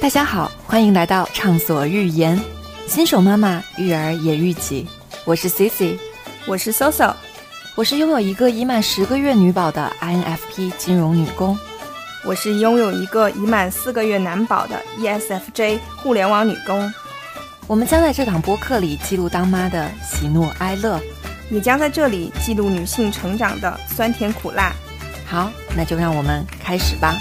大家好，欢迎来到畅所欲言，新手妈妈育儿也育己。我是 Cici，我是 Soso，我是拥有一个已满十个月女宝的 INFP 金融女工，我是拥有一个已满四个月男宝的 ESFJ 互联网女工。我们将在这档播客里记录当妈的喜怒哀乐，也将在这里记录女性成长的酸甜苦辣。好，那就让我们开始吧。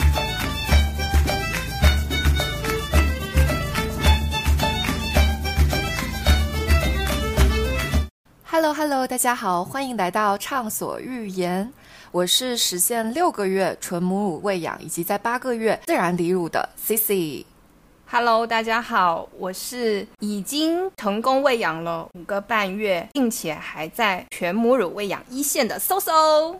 大家好，欢迎来到畅所欲言。我是实现六个月纯母乳喂养以及在八个月自然离乳的 Cici。Hello，大家好，我是已经成功喂养了五个半月，并且还在全母乳喂养一线的 Soso。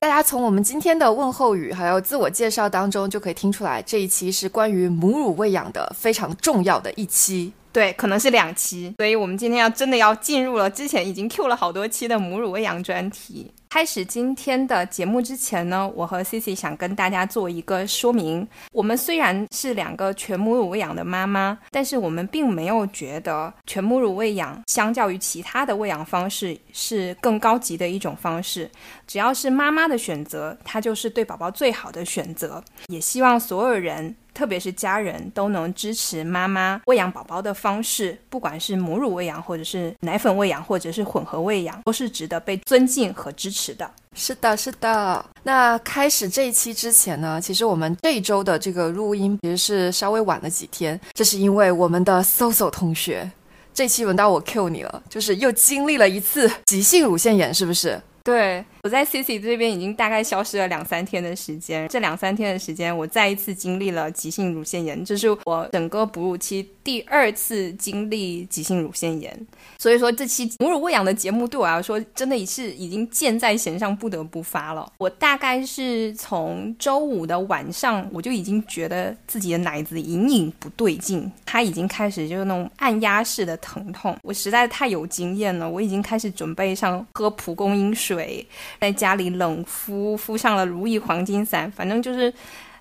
大家从我们今天的问候语还有自我介绍当中就可以听出来，这一期是关于母乳喂养的非常重要的一期。对，可能是两期，所以我们今天要真的要进入了之前已经 Q 了好多期的母乳喂养专题。开始今天的节目之前呢，我和 Cici 想跟大家做一个说明。我们虽然是两个全母乳喂养的妈妈，但是我们并没有觉得全母乳喂养相较于其他的喂养方式是更高级的一种方式。只要是妈妈的选择，它就是对宝宝最好的选择。也希望所有人。特别是家人都能支持妈妈喂养宝宝的方式，不管是母乳喂养，或者是奶粉喂养，或者是混合喂养，都是值得被尊敬和支持是的。是的，是的。那开始这一期之前呢，其实我们这一周的这个录音其实是稍微晚了几天，这是因为我们的 Soso 同学，这期轮到我 Q 你了，就是又经历了一次急性乳腺炎，是不是？对，我在 Cici 这边已经大概消失了两三天的时间。这两三天的时间，我再一次经历了急性乳腺炎，这是我整个哺乳期第二次经历急性乳腺炎。所以说，这期母乳喂养的节目对我来说，真的是已经箭在弦上，不得不发了。我大概是从周五的晚上，我就已经觉得自己的奶子隐隐不对劲，它已经开始就是那种按压式的疼痛。我实在太有经验了，我已经开始准备上喝蒲公英水。水在家里冷敷，敷上了如意黄金散，反正就是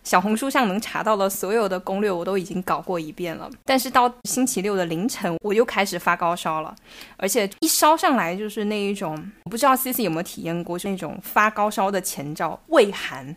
小红书上能查到的所有的攻略，我都已经搞过一遍了。但是到星期六的凌晨，我又开始发高烧了，而且一烧上来就是那一种，我不知道 C C 有没有体验过，是那种发高烧的前兆，畏寒。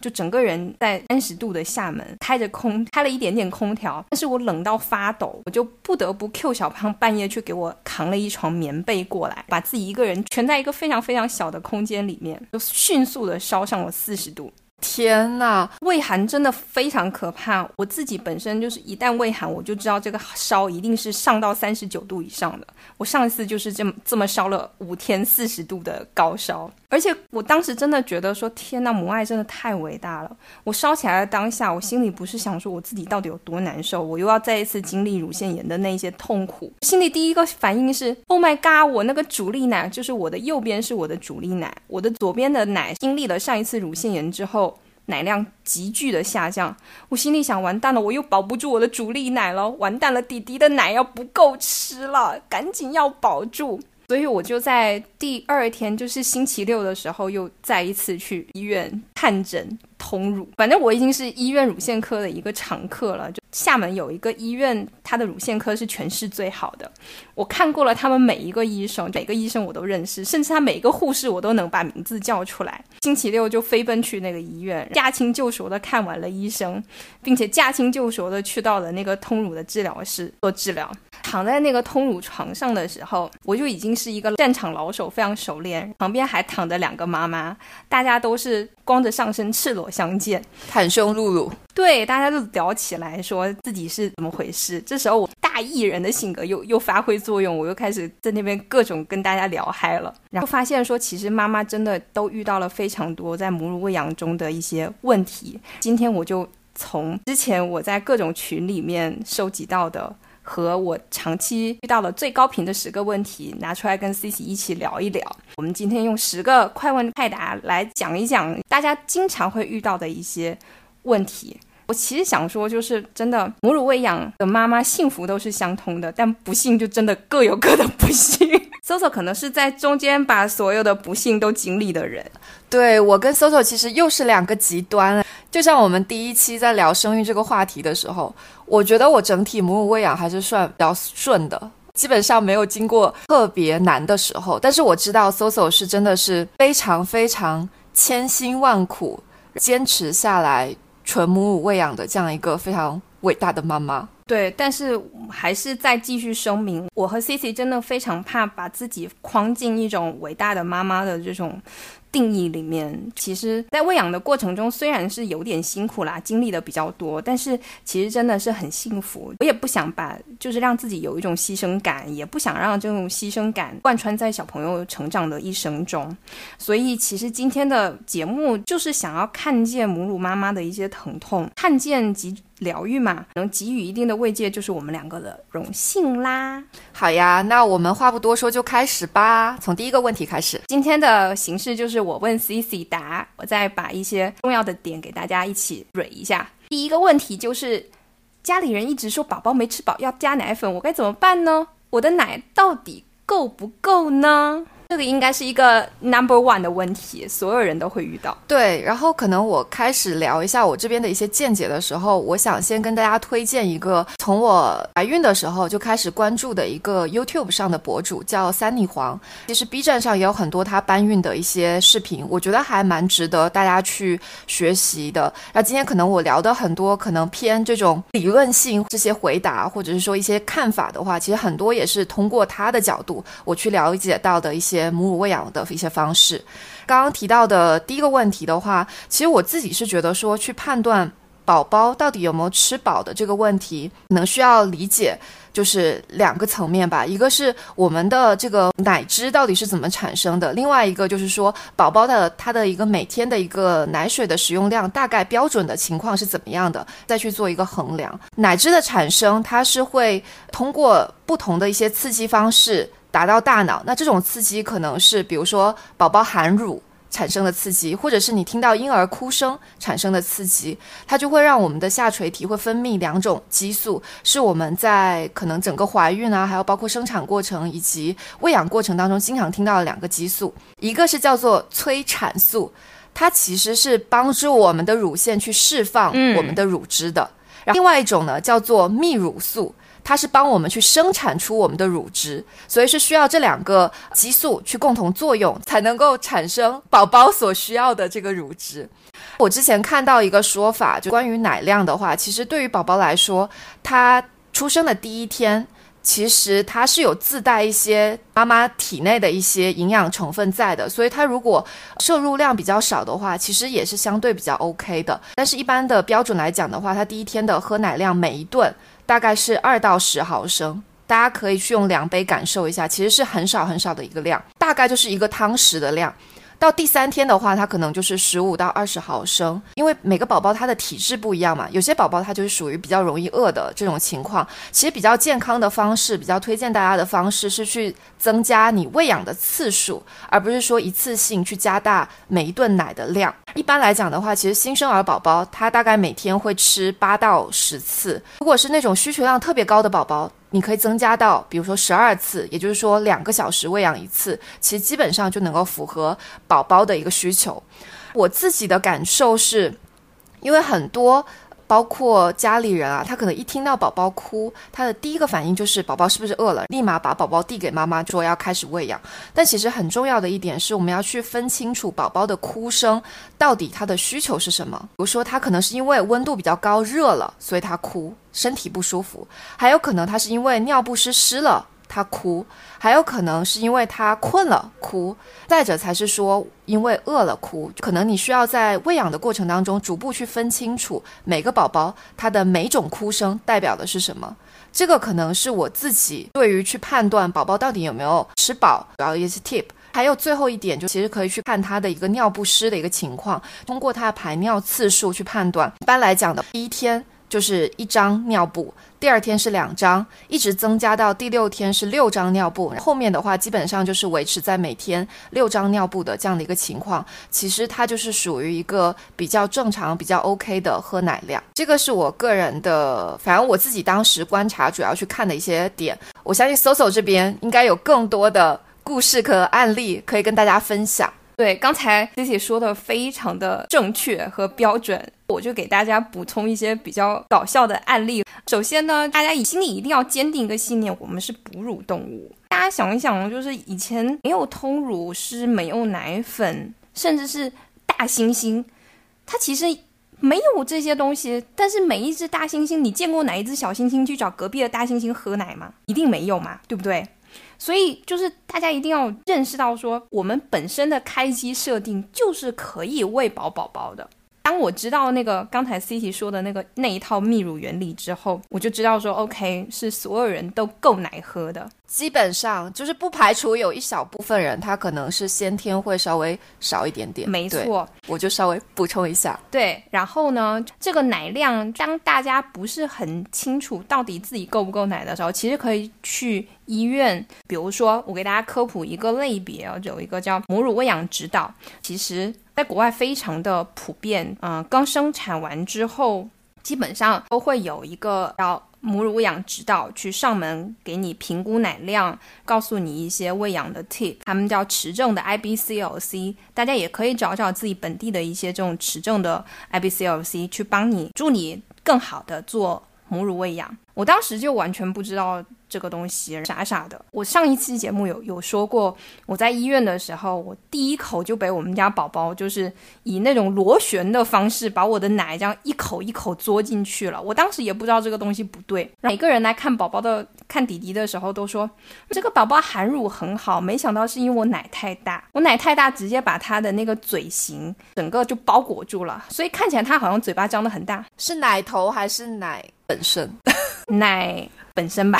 就整个人在三十度的厦门开着空，开了一点点空调，但是我冷到发抖，我就不得不 Q 小胖半夜去给我扛了一床棉被过来，把自己一个人蜷在一个非常非常小的空间里面，就迅速的烧上了四十度。天呐，胃寒真的非常可怕。我自己本身就是一旦胃寒，我就知道这个烧一定是上到三十九度以上的。我上一次就是这么这么烧了五天四十度的高烧，而且我当时真的觉得说，天呐，母爱真的太伟大了。我烧起来的当下，我心里不是想说我自己到底有多难受，我又要再一次经历乳腺炎的那些痛苦。心里第一个反应是，Oh my god，我那个主力奶就是我的右边是我的主力奶，我的左边的奶经历了上一次乳腺炎之后。奶量急剧的下降，我心里想：完蛋了，我又保不住我的主力奶了，完蛋了，弟弟的奶要不够吃了，赶紧要保住。所以我就在第二天，就是星期六的时候，又再一次去医院看诊。通乳，反正我已经是医院乳腺科的一个常客了。就厦门有一个医院，它的乳腺科是全市最好的。我看过了他们每一个医生，每个医生我都认识，甚至他每一个护士我都能把名字叫出来。星期六就飞奔去那个医院，驾轻就熟的看完了医生，并且驾轻就熟的去到了那个通乳的治疗室做治疗。躺在那个通乳床上的时候，我就已经是一个战场老手，非常熟练。旁边还躺着两个妈妈，大家都是光着上身，赤裸相见，袒胸露乳。对，大家都聊起来，说自己是怎么回事。这时候，我大艺人的性格又又发挥作用，我又开始在那边各种跟大家聊嗨了。然后发现说，其实妈妈真的都遇到了非常多在母乳喂养中的一些问题。今天我就从之前我在各种群里面收集到的。和我长期遇到的最高频的十个问题拿出来跟 C C 一起聊一聊。我们今天用十个快问快答来讲一讲大家经常会遇到的一些问题。我其实想说，就是真的母乳喂养的妈妈幸福都是相通的，但不幸就真的各有各的不幸。Soso 可能是在中间把所有的不幸都经历的人。对我跟 Soso 其实又是两个极端。就像我们第一期在聊生育这个话题的时候，我觉得我整体母乳喂养还是算比较顺的，基本上没有经过特别难的时候。但是我知道 Soso 是真的是非常非常千辛万苦坚持下来纯母乳喂养的这样一个非常伟大的妈妈。对，但是还是再继续声明，我和 Cici 真的非常怕把自己框进一种伟大的妈妈的这种。定义里面，其实，在喂养的过程中，虽然是有点辛苦啦，经历的比较多，但是其实真的是很幸福。我也不想把，就是让自己有一种牺牲感，也不想让这种牺牲感贯穿在小朋友成长的一生中。所以，其实今天的节目就是想要看见母乳妈妈的一些疼痛，看见及疗愈嘛，能给予一定的慰藉，就是我们两个的荣幸啦。好呀，那我们话不多说，就开始吧。从第一个问题开始，今天的形式就是我问 C C 答，我再把一些重要的点给大家一起蕊一下。第一个问题就是，家里人一直说宝宝没吃饱要加奶粉，我该怎么办呢？我的奶到底够不够呢？这个应该是一个 number one 的问题，所有人都会遇到。对，然后可能我开始聊一下我这边的一些见解的时候，我想先跟大家推荐一个从我怀孕的时候就开始关注的一个 YouTube 上的博主，叫三妮黄。其实 B 站上也有很多她搬运的一些视频，我觉得还蛮值得大家去学习的。那今天可能我聊的很多可能偏这种理论性这些回答，或者是说一些看法的话，其实很多也是通过他的角度我去了解到的一些。母乳喂养的一些方式，刚刚提到的第一个问题的话，其实我自己是觉得说，去判断宝宝到底有没有吃饱的这个问题，可能需要理解就是两个层面吧。一个是我们的这个奶汁到底是怎么产生的，另外一个就是说宝宝的他的一个每天的一个奶水的使用量大概标准的情况是怎么样的，再去做一个衡量。奶汁的产生，它是会通过不同的一些刺激方式。达到大脑，那这种刺激可能是，比如说宝宝含乳产生的刺激，或者是你听到婴儿哭声产生的刺激，它就会让我们的下垂体会分泌两种激素，是我们在可能整个怀孕啊，还有包括生产过程以及喂养过程当中经常听到的两个激素，一个是叫做催产素，它其实是帮助我们的乳腺去释放我们的乳汁的，然后另外一种呢叫做泌乳素。它是帮我们去生产出我们的乳汁，所以是需要这两个激素去共同作用，才能够产生宝宝所需要的这个乳汁。我之前看到一个说法，就关于奶量的话，其实对于宝宝来说，他出生的第一天，其实它是有自带一些妈妈体内的一些营养成分在的，所以它如果摄入量比较少的话，其实也是相对比较 OK 的。但是一般的标准来讲的话，他第一天的喝奶量每一顿。大概是二到十毫升，大家可以去用量杯感受一下，其实是很少很少的一个量，大概就是一个汤匙的量。到第三天的话，它可能就是十五到二十毫升，因为每个宝宝他的体质不一样嘛，有些宝宝他就是属于比较容易饿的这种情况。其实比较健康的方式，比较推荐大家的方式是去增加你喂养的次数，而不是说一次性去加大每一顿奶的量。一般来讲的话，其实新生儿宝宝他大概每天会吃八到十次，如果是那种需求量特别高的宝宝。你可以增加到，比如说十二次，也就是说两个小时喂养一次，其实基本上就能够符合宝宝的一个需求。我自己的感受是，因为很多。包括家里人啊，他可能一听到宝宝哭，他的第一个反应就是宝宝是不是饿了，立马把宝宝递给妈妈，说要开始喂养。但其实很重要的一点是，我们要去分清楚宝宝的哭声到底他的需求是什么。比如说，他可能是因为温度比较高，热了，所以他哭，身体不舒服；还有可能他是因为尿不湿湿了。他哭，还有可能是因为他困了哭，再者才是说因为饿了哭。可能你需要在喂养的过程当中逐步去分清楚每个宝宝他的每种哭声代表的是什么。这个可能是我自己对于去判断宝宝到底有没有吃饱主要一些 tip。还有最后一点，就其实可以去看他的一个尿不湿的一个情况，通过他的排尿次数去判断。一般来讲的第一天就是一张尿布。第二天是两张，一直增加到第六天是六张尿布。后面的话基本上就是维持在每天六张尿布的这样的一个情况。其实它就是属于一个比较正常、比较 OK 的喝奶量。这个是我个人的，反正我自己当时观察主要去看的一些点。我相信 Soso 这边应该有更多的。故事和案例可以跟大家分享。对，刚才 Cici 说的非常的正确和标准，我就给大家补充一些比较搞笑的案例。首先呢，大家心里一定要坚定一个信念：我们是哺乳动物。大家想一想，就是以前没有通乳，是没有奶粉，甚至是大猩猩，它其实没有这些东西。但是每一只大猩猩，你见过哪一只小猩猩去找隔壁的大猩猩喝奶吗？一定没有嘛，对不对？所以就是大家一定要认识到，说我们本身的开机设定就是可以喂饱宝宝的。当我知道那个刚才 C T 说的那个那一套泌乳原理之后，我就知道说 OK 是所有人都够奶喝的。基本上就是不排除有一小部分人他可能是先天会稍微少一点点。没错，我就稍微补充一下。对，然后呢，这个奶量当大家不是很清楚到底自己够不够奶的时候，其实可以去医院。比如说，我给大家科普一个类别，有一个叫母乳喂养指导，其实。在国外非常的普遍，嗯，刚生产完之后，基本上都会有一个要母乳喂养指导去上门给你评估奶量，告诉你一些喂养的 tip，他们叫持证的 IBCLC，大家也可以找找自己本地的一些这种持证的 IBCLC 去帮你助你更好的做母乳喂养。我当时就完全不知道。这个东西傻傻的。我上一期节目有有说过，我在医院的时候，我第一口就被我们家宝宝就是以那种螺旋的方式把我的奶这样一口一口嘬进去了。我当时也不知道这个东西不对。每个人来看宝宝的看弟弟的时候都说这个宝宝含乳很好，没想到是因为我奶太大，我奶太大直接把他的那个嘴型整个就包裹住了，所以看起来他好像嘴巴张得很大。是奶头还是奶本身？奶。本身吧，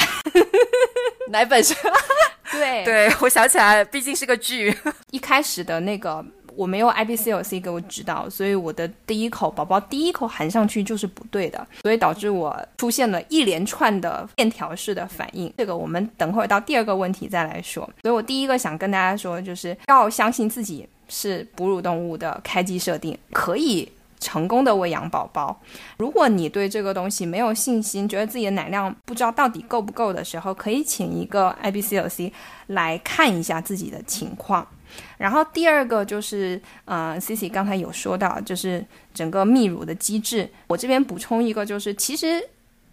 奶本身，对对，我想起来，毕竟是个剧。一开始的那个我没有 IBCLC 给我指导，所以我的第一口宝宝第一口含上去就是不对的，所以导致我出现了一连串的链条式的反应。这个我们等会儿到第二个问题再来说。所以我第一个想跟大家说，就是要相信自己是哺乳动物的开机设定，可以。成功的喂养宝宝，如果你对这个东西没有信心，觉得自己的奶量不知道到底够不够的时候，可以请一个 IBCLC 来看一下自己的情况。然后第二个就是，呃，Cici 刚才有说到，就是整个泌乳的机制。我这边补充一个，就是其实。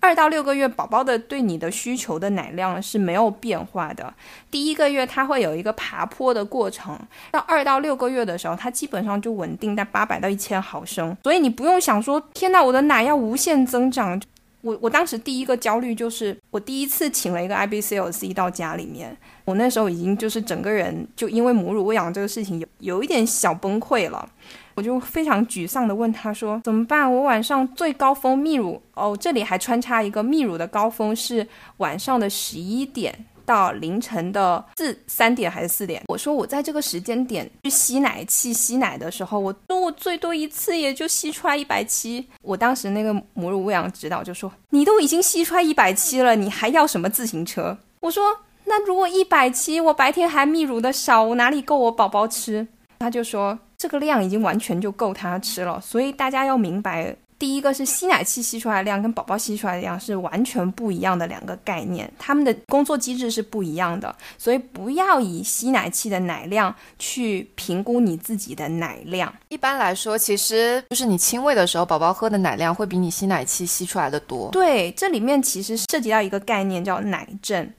二到六个月，宝宝的对你的需求的奶量是没有变化的。第一个月它会有一个爬坡的过程，到二到六个月的时候，它基本上就稳定在八百到一千毫升。所以你不用想说，天呐，我的奶要无限增长。我我当时第一个焦虑就是，我第一次请了一个 IBCLC 到家里面，我那时候已经就是整个人就因为母乳喂养这个事情有有一点小崩溃了。我就非常沮丧地问他说：“怎么办？我晚上最高峰泌乳哦，这里还穿插一个泌乳的高峰是晚上的十一点到凌晨的四三点还是四点？”我说：“我在这个时间点去吸奶器吸奶的时候，我说我最多一次也就吸出来一百七。”我当时那个母乳喂养指导就说：“你都已经吸出来一百七了，你还要什么自行车？”我说：“那如果一百七，我白天还泌乳的少，我哪里够我宝宝吃？”他就说。这个量已经完全就够他吃了，所以大家要明白，第一个是吸奶器吸出来的量跟宝宝吸出来的量是完全不一样的两个概念，他们的工作机制是不一样的，所以不要以吸奶器的奶量去评估你自己的奶量。一般来说，其实就是你亲喂的时候，宝宝喝的奶量会比你吸奶器吸出来的多。对，这里面其实涉及到一个概念叫奶症，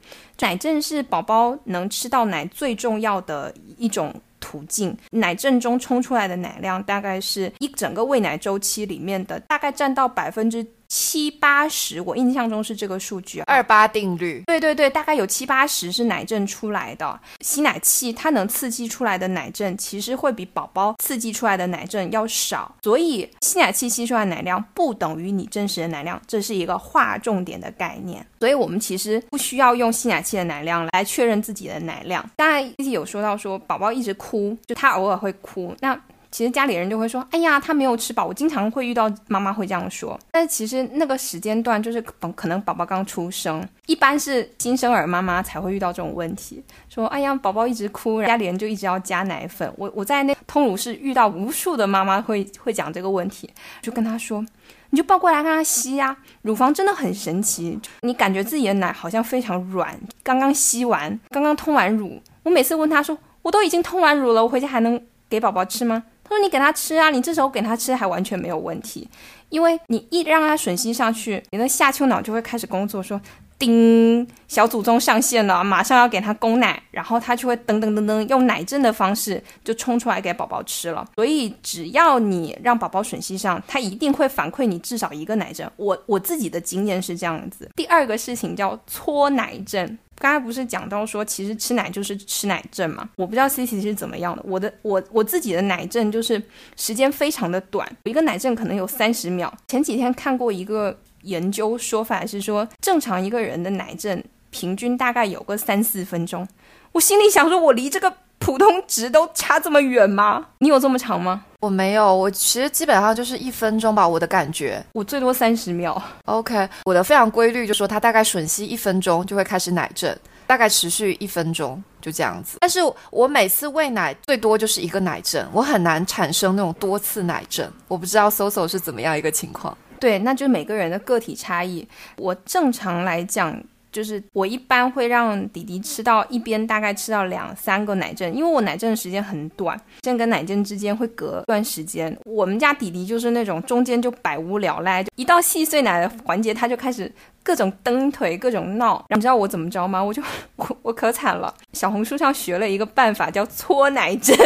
奶症是宝宝能吃到奶最重要的一种。途径奶阵中冲出来的奶量，大概是一整个喂奶周期里面的，大概占到百分之。七八十，我印象中是这个数据，二八定律。对对对，大概有七八十是奶阵出来的。吸奶器它能刺激出来的奶阵，其实会比宝宝刺激出来的奶阵要少。所以吸奶器吸出来奶量不等于你真实的奶量，这是一个划重点的概念。所以我们其实不需要用吸奶器的奶量来确认自己的奶量。刚才 C 有说到说宝宝一直哭，就他偶尔会哭，那。其实家里人就会说：“哎呀，他没有吃饱。”我经常会遇到妈妈会这样说。但其实那个时间段就是可能宝宝刚出生，一般是新生儿妈妈才会遇到这种问题。说：“哎呀，宝宝一直哭，家里人就一直要加奶粉。”我我在那通乳室遇到无数的妈妈会会讲这个问题，就跟他说：“你就抱过来让他吸呀，乳房真的很神奇，你感觉自己的奶好像非常软，刚刚吸完，刚刚通完乳。”我每次问他说，我都已经通完乳了，我回家还能给宝宝吃吗？他说你给他吃啊，你这时候给他吃还完全没有问题，因为你一让他吮吸上去，你的下丘脑就会开始工作，说。叮，小祖宗上线了，马上要给他供奶，然后他就会噔噔噔噔用奶阵的方式就冲出来给宝宝吃了。所以只要你让宝宝吮吸上，他一定会反馈你至少一个奶阵。我我自己的经验是这样子。第二个事情叫搓奶阵，刚才不是讲到说其实吃奶就是吃奶阵嘛？我不知道 C C 是怎么样的，我的我我自己的奶阵就是时间非常的短，一个奶阵可能有三十秒。前几天看过一个。研究说法是说，正常一个人的奶阵平均大概有个三四分钟。我心里想说，我离这个普通值都差这么远吗？你有这么长吗？我没有，我其实基本上就是一分钟吧。我的感觉，我最多三十秒。OK，我的非常规律，就说它大概吮吸一分钟就会开始奶阵，大概持续一分钟就这样子。但是我每次喂奶最多就是一个奶阵，我很难产生那种多次奶阵。我不知道 Soso 是怎么样一个情况。对，那就是每个人的个体差异。我正常来讲，就是我一般会让弟弟吃到一边，大概吃到两三个奶阵，因为我奶阵的时间很短，阵跟奶阵之间会隔段时间。我们家弟弟就是那种中间就百无聊赖，一到细碎奶的环节，他就开始各种蹬腿，各种闹。你知道我怎么着吗？我就我我可惨了，小红书上学了一个办法，叫搓奶阵。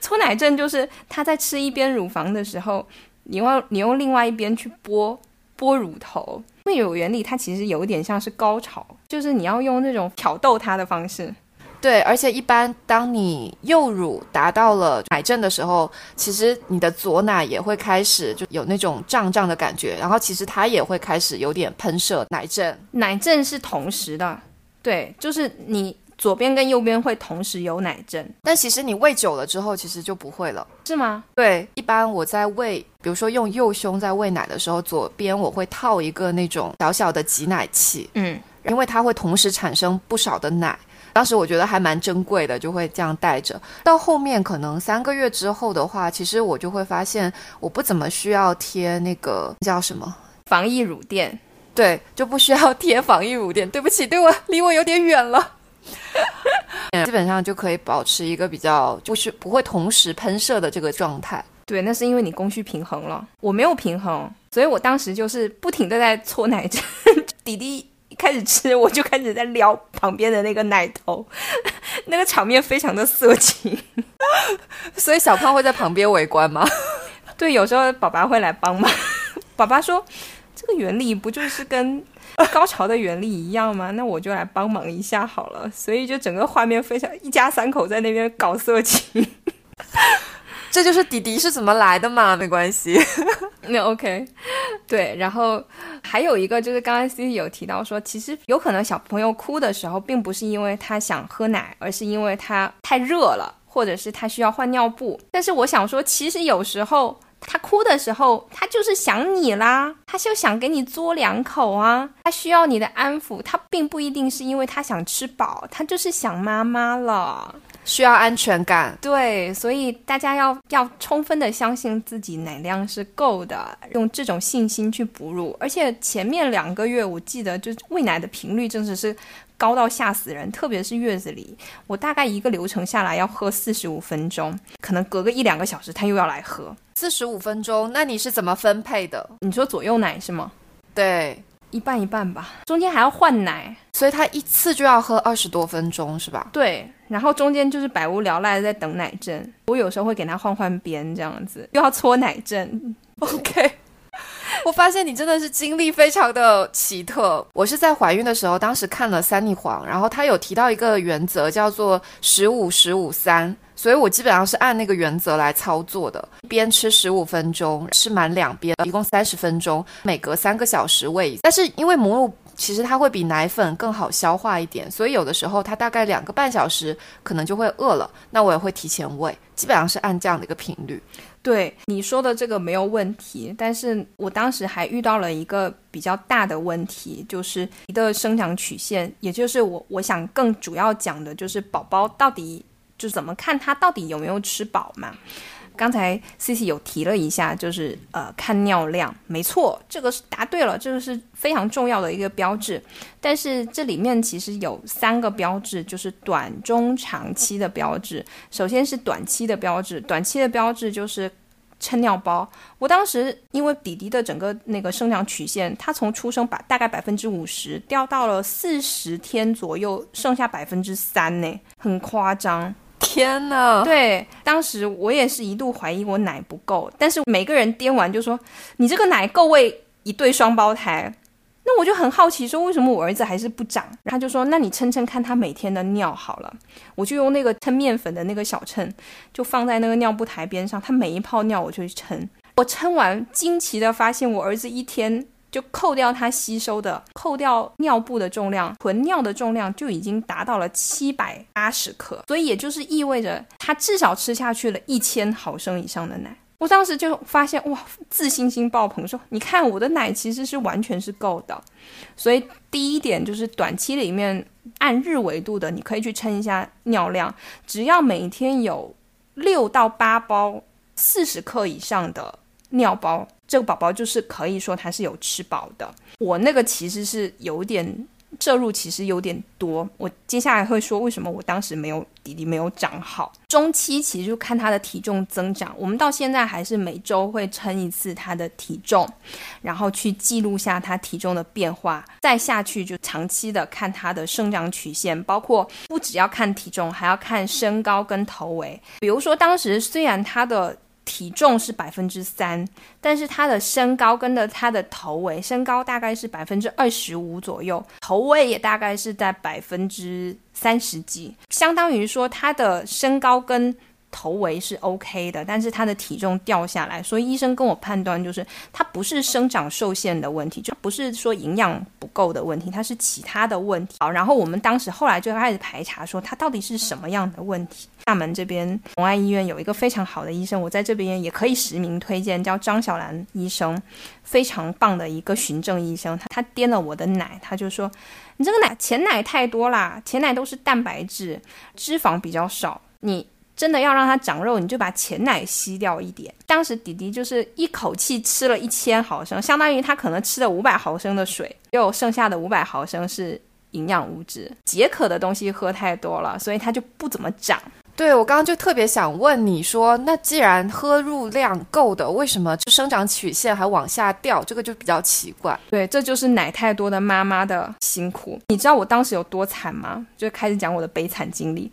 搓奶阵就是他在吃一边乳房的时候。你用你用另外一边去拨拨乳头，因为有原理，它其实有点像是高潮，就是你要用那种挑逗它的方式。对，而且一般当你右乳达到了奶阵的时候，其实你的左奶也会开始就有那种胀胀的感觉，然后其实它也会开始有点喷射奶阵。奶阵是同时的，对，就是你。左边跟右边会同时有奶阵，但其实你喂久了之后，其实就不会了，是吗？对，一般我在喂，比如说用右胸在喂奶的时候，左边我会套一个那种小小的挤奶器，嗯，因为它会同时产生不少的奶。当时我觉得还蛮珍贵的，就会这样带着。到后面可能三个月之后的话，其实我就会发现我不怎么需要贴那个叫什么防疫乳垫，对，就不需要贴防疫乳垫。对不起，对我离我有点远了。基本上就可以保持一个比较，就是不会同时喷射的这个状态。对，那是因为你供需平衡了，我没有平衡，所以我当时就是不停的在搓奶阵。弟弟一开始吃，我就开始在撩旁边的那个奶头，那个场面非常的色情。所以小胖会在旁边围观吗？对，有时候爸爸会来帮忙。爸爸说，这个原理不就是跟。高潮的原理一样吗？那我就来帮忙一下好了。所以就整个画面非常一家三口在那边搞色情，这就是迪迪是怎么来的嘛？没关系，那 OK。对，然后还有一个就是刚刚 C 有提到说，其实有可能小朋友哭的时候，并不是因为他想喝奶，而是因为他太热了，或者是他需要换尿布。但是我想说，其实有时候。他哭的时候，他就是想你啦，他就想给你嘬两口啊，他需要你的安抚，他并不一定是因为他想吃饱，他就是想妈妈了，需要安全感。对，所以大家要要充分的相信自己奶量是够的，用这种信心去哺乳。而且前面两个月，我记得就是喂奶的频率真的是。高到吓死人，特别是月子里，我大概一个流程下来要喝四十五分钟，可能隔个一两个小时他又要来喝四十五分钟。那你是怎么分配的？你说左右奶是吗？对，一半一半吧，中间还要换奶，所以他一次就要喝二十多分钟是吧？对，然后中间就是百无聊赖的在等奶阵，我有时候会给他换换边这样子，又要搓奶阵。OK。我发现你真的是经历非常的奇特。我是在怀孕的时候，当时看了三逆黄，然后他有提到一个原则，叫做十五十五三，所以我基本上是按那个原则来操作的。一边吃十五分钟，吃满两边，一共三十分钟，每隔三个小时喂。但是因为母乳其实它会比奶粉更好消化一点，所以有的时候它大概两个半小时可能就会饿了，那我也会提前喂，基本上是按这样的一个频率。对你说的这个没有问题，但是我当时还遇到了一个比较大的问题，就是你的生长曲线，也就是我我想更主要讲的就是宝宝到底就怎么看他到底有没有吃饱嘛。刚才 C C 有提了一下，就是呃看尿量，没错，这个是答对了，这个是非常重要的一个标志。但是这里面其实有三个标志，就是短、中、长期的标志。首先是短期的标志，短期的标志就是称尿包。我当时因为弟弟的整个那个生长曲线，他从出生把大概百分之五十掉到了四十天左右，剩下百分之三呢，很夸张。天呐！对，当时我也是一度怀疑我奶不够，但是每个人掂完就说你这个奶够喂一对双胞胎。那我就很好奇，说为什么我儿子还是不长？他就说，那你称称看他每天的尿好了。我就用那个称面粉的那个小秤，就放在那个尿布台边上，他每一泡尿我就去称。我称完，惊奇的发现我儿子一天。就扣掉它吸收的，扣掉尿布的重量，纯尿的重量就已经达到了七百八十克，所以也就是意味着他至少吃下去了一千毫升以上的奶。我当时就发现哇，自信心爆棚，说你看我的奶其实是完全是够的。所以第一点就是短期里面按日维度的，你可以去称一下尿量，只要每天有六到八包四十克以上的尿包。这个宝宝就是可以说他是有吃饱的，我那个其实是有点摄入，其实有点多。我接下来会说为什么我当时没有弟弟没有长好。中期其实就看他的体重增长，我们到现在还是每周会称一次他的体重，然后去记录下他体重的变化。再下去就长期的看他的生长曲线，包括不只要看体重，还要看身高跟头围。比如说当时虽然他的体重是百分之三，但是他的身高跟的他的头围，身高大概是百分之二十五左右，头围也大概是在百分之三十几，相当于说他的身高跟。头围是 OK 的，但是他的体重掉下来，所以医生跟我判断就是他不是生长受限的问题，就不是说营养不够的问题，他是其他的问题。好，然后我们当时后来就开始排查，说他到底是什么样的问题。厦门这边同安医院有一个非常好的医生，我在这边也可以实名推荐，叫张小兰医生，非常棒的一个循证医生。他他掂了我的奶，他就说你这个奶前奶太多啦，前奶都是蛋白质，脂肪比较少，你。真的要让它长肉，你就把前奶吸掉一点。当时迪迪就是一口气吃了一千毫升，相当于他可能吃了五百毫升的水，又剩下的五百毫升是营养物质，解渴的东西喝太多了，所以他就不怎么长。对我刚刚就特别想问你说，那既然喝入量够的，为什么就生长曲线还往下掉？这个就比较奇怪。对，这就是奶太多的妈妈的辛苦。你知道我当时有多惨吗？就开始讲我的悲惨经历。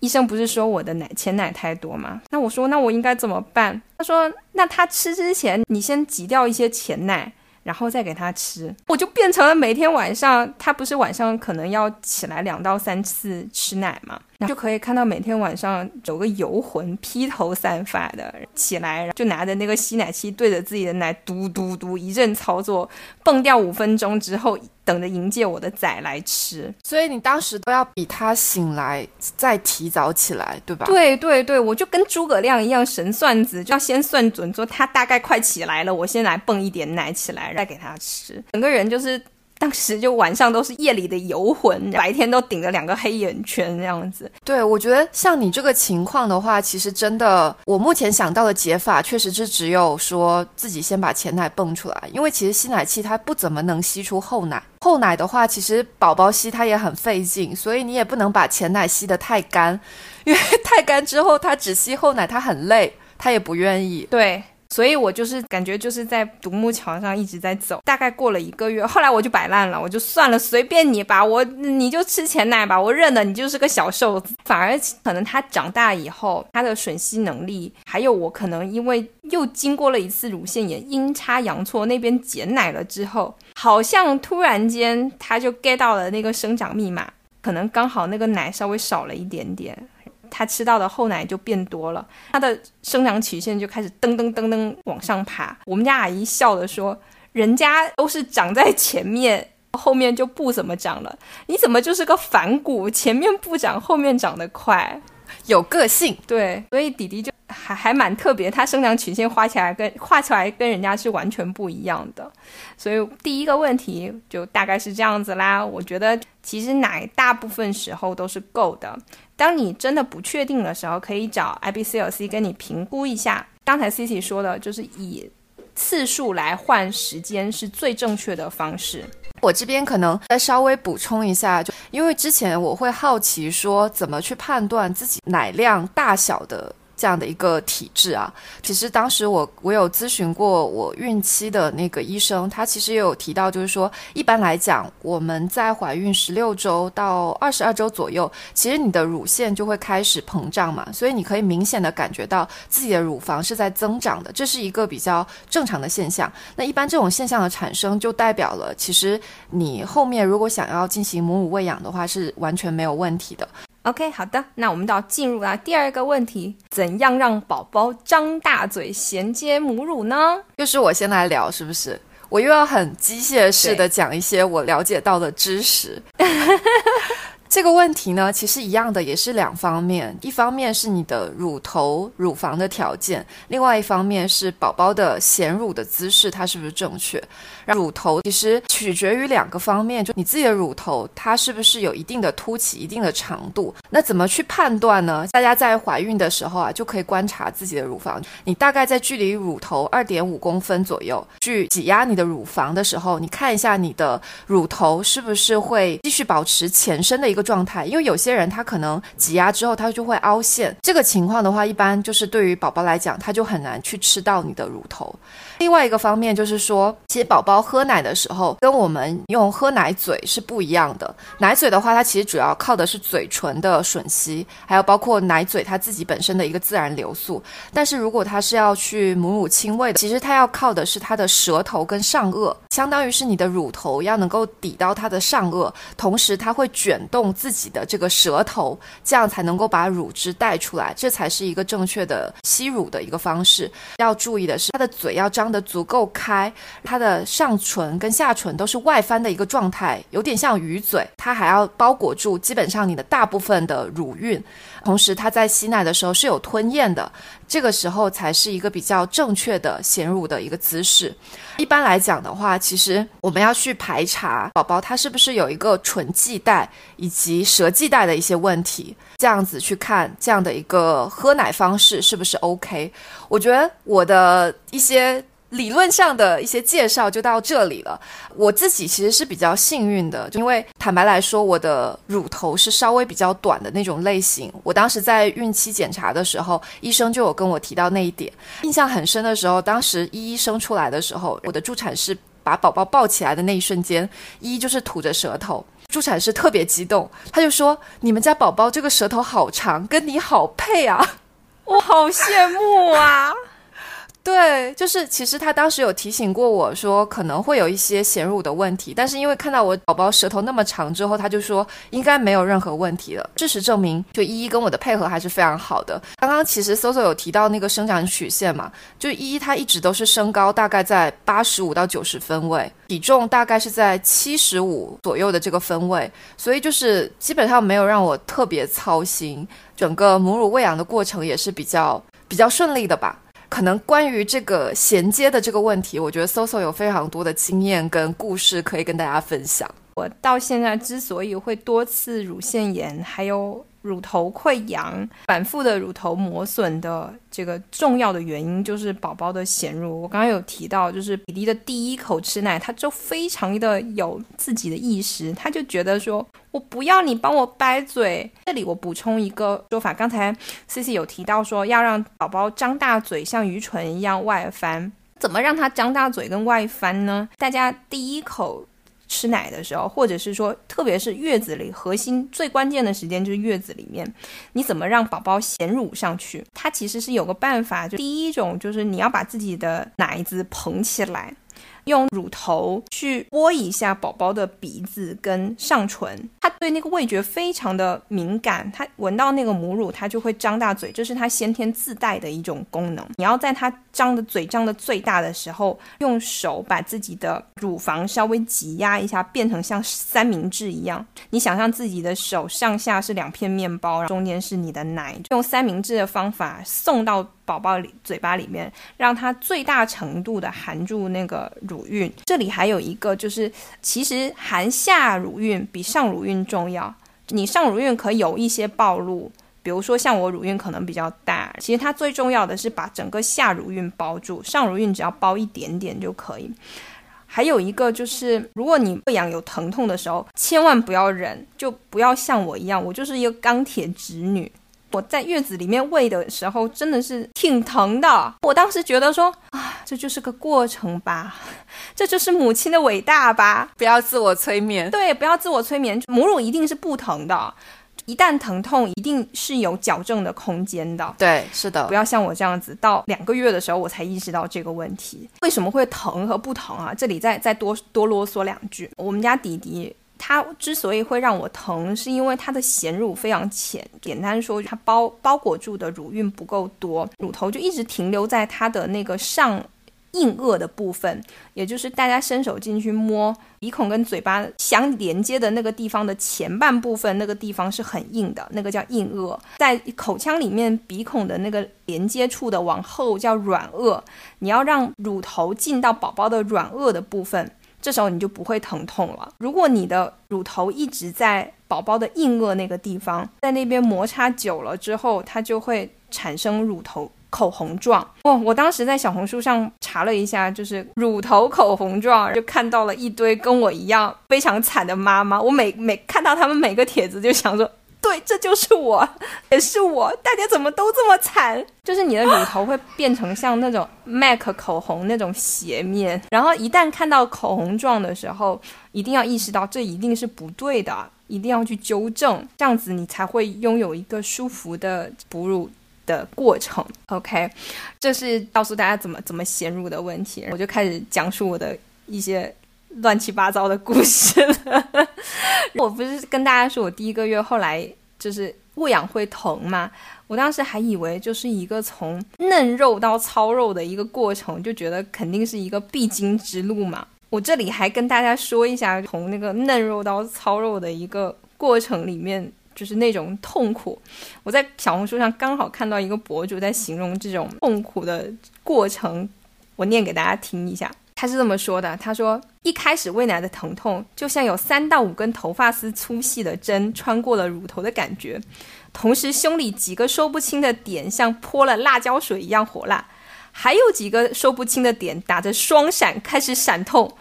医生不是说我的奶前奶太多吗？那我说那我应该怎么办？他说那他吃之前你先挤掉一些前奶，然后再给他吃。我就变成了每天晚上他不是晚上可能要起来两到三次吃奶吗？就可以看到每天晚上有个游魂披头散发的起来，就拿着那个吸奶器对着自己的奶嘟嘟嘟一阵操作，蹦掉五分钟之后，等着迎接我的崽来吃。所以你当时都要比他醒来再提早起来，对吧？对对对，我就跟诸葛亮一样神算子，就要先算准说他大概快起来了，我先来蹦一点奶起来再给他吃，整个人就是。当时就晚上都是夜里的游魂，白天都顶着两个黑眼圈这样子。对，我觉得像你这个情况的话，其实真的，我目前想到的解法确实是只有说自己先把前奶泵出来，因为其实吸奶器它不怎么能吸出后奶，后奶的话其实宝宝吸它也很费劲，所以你也不能把前奶吸得太干，因为 太干之后它只吸后奶，它很累，它也不愿意。对。所以我就是感觉就是在独木桥上一直在走，大概过了一个月，后来我就摆烂了，我就算了，随便你吧，我你就吃前奶吧，我认了，你就是个小瘦子。反而可能他长大以后，他的吮吸能力，还有我可能因为又经过了一次乳腺炎，阴差阳错那边减奶了之后，好像突然间他就 get 到了那个生长密码，可能刚好那个奶稍微少了一点点。他吃到的后奶就变多了，他的生长曲线就开始噔噔噔噔往上爬。我们家阿姨笑的说：“人家都是长在前面，后面就不怎么长了，你怎么就是个反骨？前面不长，后面长得快？”有个性。对，所以弟弟就还还蛮特别，他生长曲线画起来跟画出来跟人家是完全不一样的。所以第一个问题就大概是这样子啦。我觉得其实奶大部分时候都是够的。当你真的不确定的时候，可以找 IBCLC 跟你评估一下。刚才 Cici 说的就是以次数来换时间是最正确的方式。我这边可能再稍微补充一下，就因为之前我会好奇说怎么去判断自己奶量大小的。这样的一个体质啊，其实当时我我有咨询过我孕期的那个医生，他其实也有提到，就是说一般来讲，我们在怀孕十六周到二十二周左右，其实你的乳腺就会开始膨胀嘛，所以你可以明显的感觉到自己的乳房是在增长的，这是一个比较正常的现象。那一般这种现象的产生，就代表了其实你后面如果想要进行母乳喂养的话，是完全没有问题的。OK，好的，那我们到进入啊第二个问题：怎样让宝宝张大嘴衔接母乳呢？就是我先来聊，是不是？我又要很机械式的讲一些我了解到的知识。这个问题呢，其实一样的，也是两方面，一方面是你的乳头、乳房的条件，另外一方面是宝宝的衔乳的姿势，它是不是正确？乳头其实取决于两个方面，就你自己的乳头它是不是有一定的凸起、一定的长度。那怎么去判断呢？大家在怀孕的时候啊，就可以观察自己的乳房。你大概在距离乳头二点五公分左右去挤压你的乳房的时候，你看一下你的乳头是不是会继续保持前伸的一个状态。因为有些人他可能挤压之后他就会凹陷，这个情况的话，一般就是对于宝宝来讲，他就很难去吃到你的乳头。另外一个方面就是说，其实宝宝喝奶的时候，跟我们用喝奶嘴是不一样的。奶嘴的话，它其实主要靠的是嘴唇的吮吸，还有包括奶嘴它自己本身的一个自然流速。但是如果它是要去母乳亲喂的，其实它要靠的是它的舌头跟上颚，相当于是你的乳头要能够抵到它的上颚，同时它会卷动自己的这个舌头，这样才能够把乳汁带出来，这才是一个正确的吸乳的一个方式。要注意的是，它的嘴要张。的足够开，它的上唇跟下唇都是外翻的一个状态，有点像鱼嘴。它还要包裹住基本上你的大部分的乳晕，同时它在吸奶的时候是有吞咽的，这个时候才是一个比较正确的衔乳的一个姿势。一般来讲的话，其实我们要去排查宝宝他是不是有一个唇系带以及舌系带的一些问题，这样子去看这样的一个喝奶方式是不是 OK。我觉得我的一些。理论上的一些介绍就到这里了。我自己其实是比较幸运的，因为坦白来说，我的乳头是稍微比较短的那种类型。我当时在孕期检查的时候，医生就有跟我提到那一点。印象很深的时候，当时依依生出来的时候，我的助产士把宝宝抱起来的那一瞬间，一就是吐着舌头。助产士特别激动，他就说：“你们家宝宝这个舌头好长，跟你好配啊！”我好羡慕啊。对，就是其实他当时有提醒过我说可能会有一些衔乳的问题，但是因为看到我宝宝舌头那么长之后，他就说应该没有任何问题了。事实证明，就依依跟我的配合还是非常好的。刚刚其实 Soso 有提到那个生长曲线嘛，就依依她一直都是身高大概在八十五到九十分位，体重大概是在七十五左右的这个分位，所以就是基本上没有让我特别操心，整个母乳喂养的过程也是比较比较顺利的吧。可能关于这个衔接的这个问题，我觉得 Soso 有非常多的经验跟故事可以跟大家分享。我到现在之所以会多次乳腺炎，还有。乳头溃疡、反复的乳头磨损的这个重要的原因就是宝宝的衔乳。我刚刚有提到，就是比利的第一口吃奶，他就非常的有自己的意识，他就觉得说我不要你帮我掰嘴。这里我补充一个说法，刚才 C C 有提到说要让宝宝张大嘴，像鱼唇一样外翻。怎么让他张大嘴跟外翻呢？大家第一口。吃奶的时候，或者是说，特别是月子里，核心最关键的时间就是月子里面，你怎么让宝宝衔乳上去？它其实是有个办法，就第一种就是你要把自己的奶子捧起来，用乳头去拨一下宝宝的鼻子跟上唇，他对那个味觉非常的敏感，他闻到那个母乳，他就会张大嘴，这是他先天自带的一种功能。你要在他张的嘴张的最大的时候，用手把自己的乳房稍微挤压一下，变成像三明治一样。你想象自己的手上下是两片面包，中间是你的奶，用三明治的方法送到。宝宝里嘴巴里面，让它最大程度的含住那个乳晕。这里还有一个，就是其实含下乳晕比上乳晕重要。你上乳晕可有一些暴露，比如说像我乳晕可能比较大，其实它最重要的是把整个下乳晕包住，上乳晕只要包一点点就可以。还有一个就是，如果你喂养有疼痛的时候，千万不要忍，就不要像我一样，我就是一个钢铁直女。我在月子里面喂的时候，真的是挺疼的。我当时觉得说啊，这就是个过程吧，这就是母亲的伟大吧。不要自我催眠，对，不要自我催眠。母乳一定是不疼的，一旦疼痛，一定是有矫正的空间的。对，是的，不要像我这样子，到两个月的时候我才意识到这个问题，为什么会疼和不疼啊？这里再再多多啰嗦两句，我们家弟弟。它之所以会让我疼，是因为它的咸乳非常浅。简单说，它包包裹住的乳晕不够多，乳头就一直停留在它的那个上硬腭的部分，也就是大家伸手进去摸鼻孔跟嘴巴相连接的那个地方的前半部分，那个地方是很硬的，那个叫硬腭。在口腔里面鼻孔的那个连接处的往后叫软腭，你要让乳头进到宝宝的软腭的部分。这时候你就不会疼痛了。如果你的乳头一直在宝宝的硬腭那个地方，在那边摩擦久了之后，它就会产生乳头口红状。哦，我当时在小红书上查了一下，就是乳头口红状，就看到了一堆跟我一样非常惨的妈妈。我每每看到他们每个帖子，就想说。对，这就是我，也是我。大家怎么都这么惨？就是你的乳头会变成像那种 MAC 口红那种斜面，然后一旦看到口红状的时候，一定要意识到这一定是不对的，一定要去纠正，这样子你才会拥有一个舒服的哺乳的过程。OK，这是告诉大家怎么怎么衔乳的问题。我就开始讲述我的一些。乱七八糟的故事了。我不是跟大家说我第一个月后来就是喂养会疼吗？我当时还以为就是一个从嫩肉到糙肉的一个过程，就觉得肯定是一个必经之路嘛。我这里还跟大家说一下，从那个嫩肉到糙肉的一个过程里面，就是那种痛苦。我在小红书上刚好看到一个博主在形容这种痛苦的过程，我念给大家听一下。他是这么说的：“他说，一开始喂奶的疼痛就像有三到五根头发丝粗细的针穿过了乳头的感觉，同时胸里几个说不清的点像泼了辣椒水一样火辣，还有几个说不清的点打着双闪开始闪痛。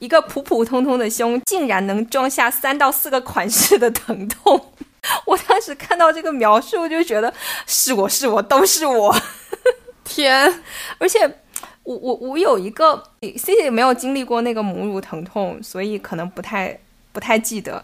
一个普普通通的胸竟然能装下三到四个款式的疼痛。我当时看到这个描述就觉得是我是我都是我，天，而且。”我我我有一个 C C 没有经历过那个母乳疼痛，所以可能不太不太记得。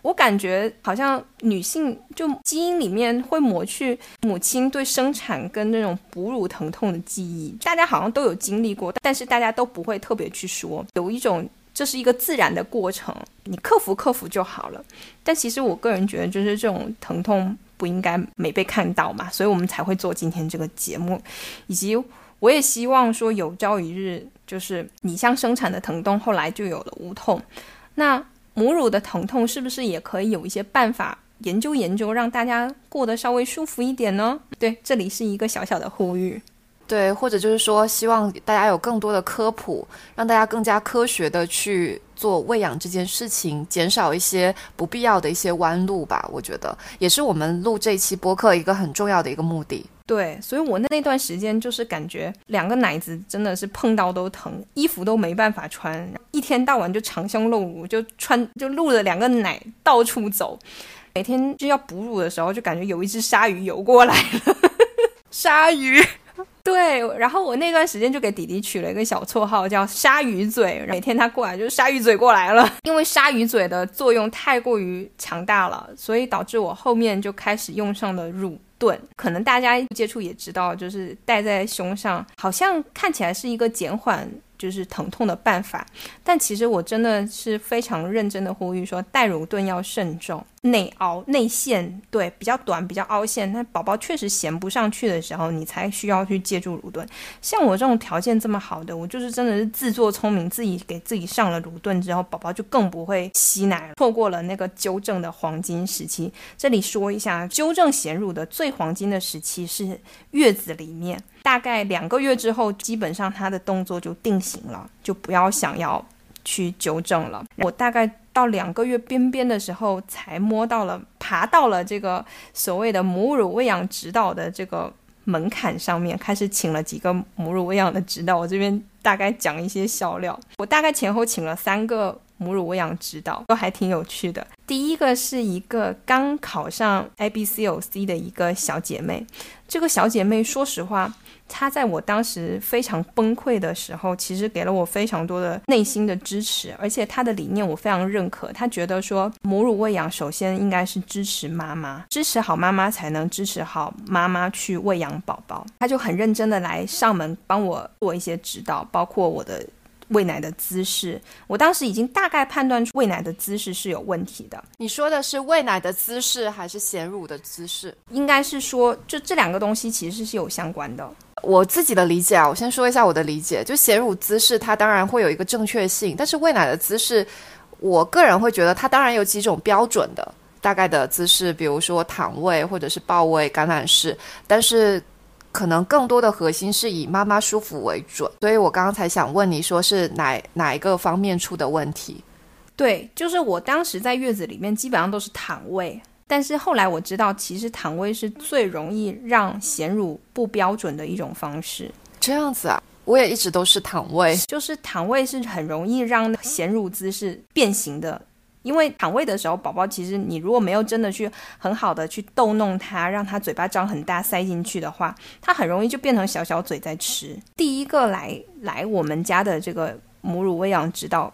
我感觉好像女性就基因里面会抹去母亲对生产跟那种哺乳疼痛的记忆，大家好像都有经历过，但是大家都不会特别去说。有一种这是一个自然的过程，你克服克服就好了。但其实我个人觉得，就是这种疼痛不应该没被看到嘛，所以我们才会做今天这个节目，以及。我也希望说，有朝一日，就是你像生产的疼痛，后来就有了无痛。那母乳的疼痛是不是也可以有一些办法研究研究，让大家过得稍微舒服一点呢？对，这里是一个小小的呼吁。对，或者就是说，希望大家有更多的科普，让大家更加科学的去做喂养这件事情，减少一些不必要的一些弯路吧。我觉得也是我们录这期播客一个很重要的一个目的。对，所以我那那段时间就是感觉两个奶子真的是碰到都疼，衣服都没办法穿，一天到晚就长胸露乳，就穿就露着两个奶到处走，每天就要哺乳的时候就感觉有一只鲨鱼游过来了，鲨鱼。对，然后我那段时间就给弟弟取了一个小绰号叫鲨鱼嘴，每天他过来就是鲨鱼嘴过来了，因为鲨鱼嘴的作用太过于强大了，所以导致我后面就开始用上了乳。盾，可能大家接触也知道，就是戴在胸上，好像看起来是一个减缓就是疼痛的办法。但其实我真的是非常认真的呼吁说，带乳盾要慎重。内凹内陷，对，比较短，比较凹陷，那宝宝确实衔不上去的时候，你才需要去借助乳盾。像我这种条件这么好的，我就是真的是自作聪明，自己给自己上了乳盾之后，宝宝就更不会吸奶，错过了那个纠正的黄金时期。这里说一下，纠正衔乳的最黄金的时期是月子里面，大概两个月之后，基本上他的动作就定型了，就不要想要去纠正了。我大概。到两个月边边的时候，才摸到了，爬到了这个所谓的母乳喂养指导的这个门槛上面，开始请了几个母乳喂养的指导。我这边大概讲一些笑料，我大概前后请了三个母乳喂养指导，都还挺有趣的。第一个是一个刚考上 A B C O C 的一个小姐妹，这个小姐妹说实话。他在我当时非常崩溃的时候，其实给了我非常多的内心的支持，而且他的理念我非常认可。他觉得说母乳喂养首先应该是支持妈妈，支持好妈妈才能支持好妈妈去喂养宝宝。他就很认真的来上门帮我做一些指导，包括我的喂奶的姿势。我当时已经大概判断出喂奶的姿势是有问题的。你说的是喂奶的姿势还是衔乳的姿势？应该是说，就这两个东西其实是有相关的。我自己的理解啊，我先说一下我的理解。就衔乳姿势，它当然会有一个正确性，但是喂奶的姿势，我个人会觉得它当然有几种标准的大概的姿势，比如说躺位或者是抱位、橄榄式，但是可能更多的核心是以妈妈舒服为准。所以我刚刚才想问你说是哪哪一个方面出的问题？对，就是我当时在月子里面基本上都是躺位。但是后来我知道，其实躺位是最容易让衔乳不标准的一种方式。这样子啊，我也一直都是躺位，就是躺位是很容易让衔乳姿势变形的。因为躺位的时候，宝宝其实你如果没有真的去很好的去逗弄他，让他嘴巴张很大塞进去的话，他很容易就变成小小嘴在吃。第一个来来我们家的这个母乳喂养指导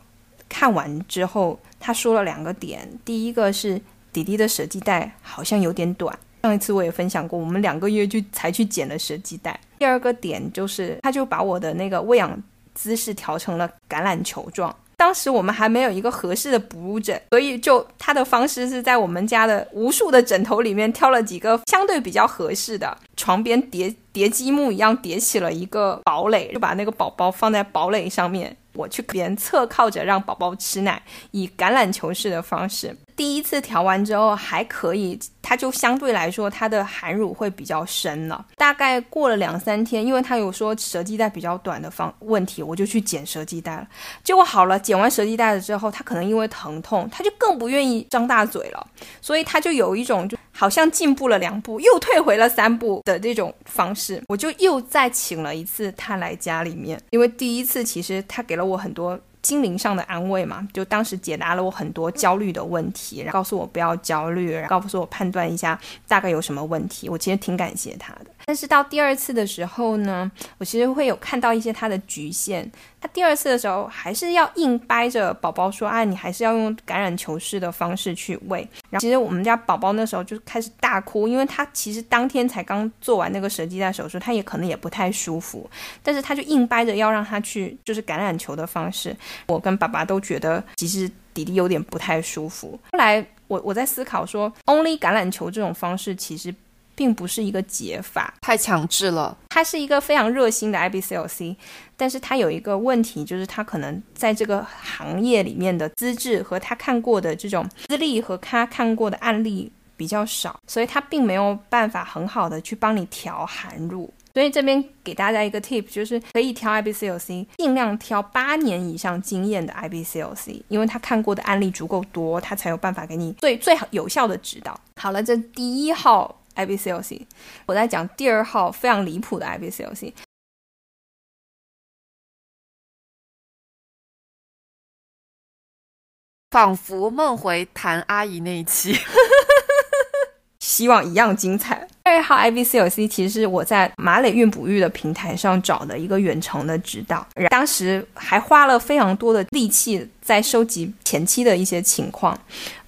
看完之后，他说了两个点，第一个是。弟弟的舌系带好像有点短，上一次我也分享过，我们两个月就才去剪了舌系带。第二个点就是，他就把我的那个喂养姿势调成了橄榄球状。当时我们还没有一个合适的哺乳枕，所以就他的方式是在我们家的无数的枕头里面挑了几个相对比较合适的，床边叠叠积木一样叠起了一个堡垒，就把那个宝宝放在堡垒上面，我去边侧靠着让宝宝吃奶，以橄榄球式的方式。第一次调完之后还可以，它就相对来说它的含乳会比较深了。大概过了两三天，因为他有说舌系带比较短的方问题，我就去剪舌系带了。结果好了，剪完舌系带了之后，他可能因为疼痛，他就更不愿意张大嘴了，所以他就有一种就好像进步了两步又退回了三步的这种方式。我就又再请了一次他来家里面，因为第一次其实他给了我很多。心灵上的安慰嘛，就当时解答了我很多焦虑的问题，然后告诉我不要焦虑，然后告诉我判断一下大概有什么问题。我其实挺感谢他的。但是到第二次的时候呢，我其实会有看到一些他的局限。他第二次的时候还是要硬掰着宝宝说：“啊，你还是要用橄榄球式的方式去喂。”然后其实我们家宝宝那时候就开始大哭，因为他其实当天才刚做完那个舌系带手术，他也可能也不太舒服，但是他就硬掰着要让他去就是橄榄球的方式。我跟爸爸都觉得其实弟弟有点不太舒服。后来我我在思考说，only 橄榄球这种方式其实。并不是一个解法，太强制了。他是一个非常热心的 IBCLC，但是他有一个问题，就是他可能在这个行业里面的资质和他看过的这种资历和他看过的案例比较少，所以他并没有办法很好的去帮你调函入。所以这边给大家一个 tip，就是可以挑 IBCLC，尽量挑八年以上经验的 IBCLC，因为他看过的案例足够多，他才有办法给你最最好有效的指导。好了，这第一号。IBCLC，我在讲第二号非常离谱的 IBCLC，仿佛梦回谭阿姨那一期。希望一样精彩。二号 IBCLC 其实是我在马磊孕哺育的平台上找的一个远程的指导，当时还花了非常多的力气在收集前期的一些情况，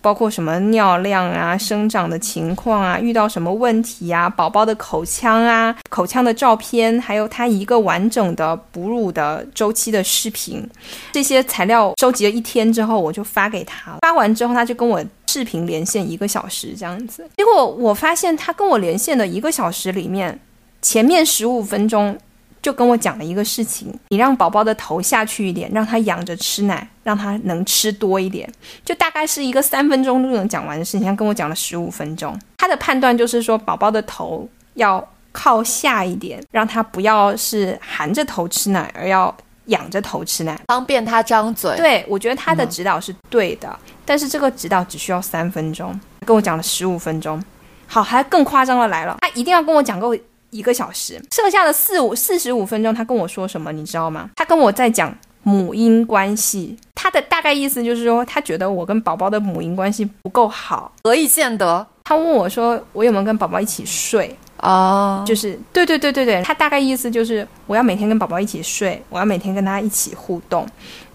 包括什么尿量啊、生长的情况啊、遇到什么问题啊、宝宝的口腔啊、口腔的照片，还有他一个完整的哺乳的周期的视频，这些材料收集了一天之后，我就发给他，发完之后他就跟我。视频连线一个小时这样子，结果我发现他跟我连线的一个小时里面，前面十五分钟就跟我讲了一个事情：你让宝宝的头下去一点，让他仰着吃奶，让他能吃多一点，就大概是一个三分钟就能讲完的事情。他跟我讲了十五分钟，他的判断就是说宝宝的头要靠下一点，让他不要是含着头吃奶，而要。仰着头吃奶，方便他张嘴。对，我觉得他的指导是对的，但是这个指导只需要三分钟，跟我讲了十五分钟。好，还更夸张的来了，他一定要跟我讲够一个小时，剩下的四五四十五分钟，他跟我说什么，你知道吗？他跟我在讲母婴关系，他的大概意思就是说，他觉得我跟宝宝的母婴关系不够好，何以见得？他问我说，我有没有跟宝宝一起睡？哦，就是对对对对对，他大概意思就是我要每天跟宝宝一起睡，我要每天跟他一起互动，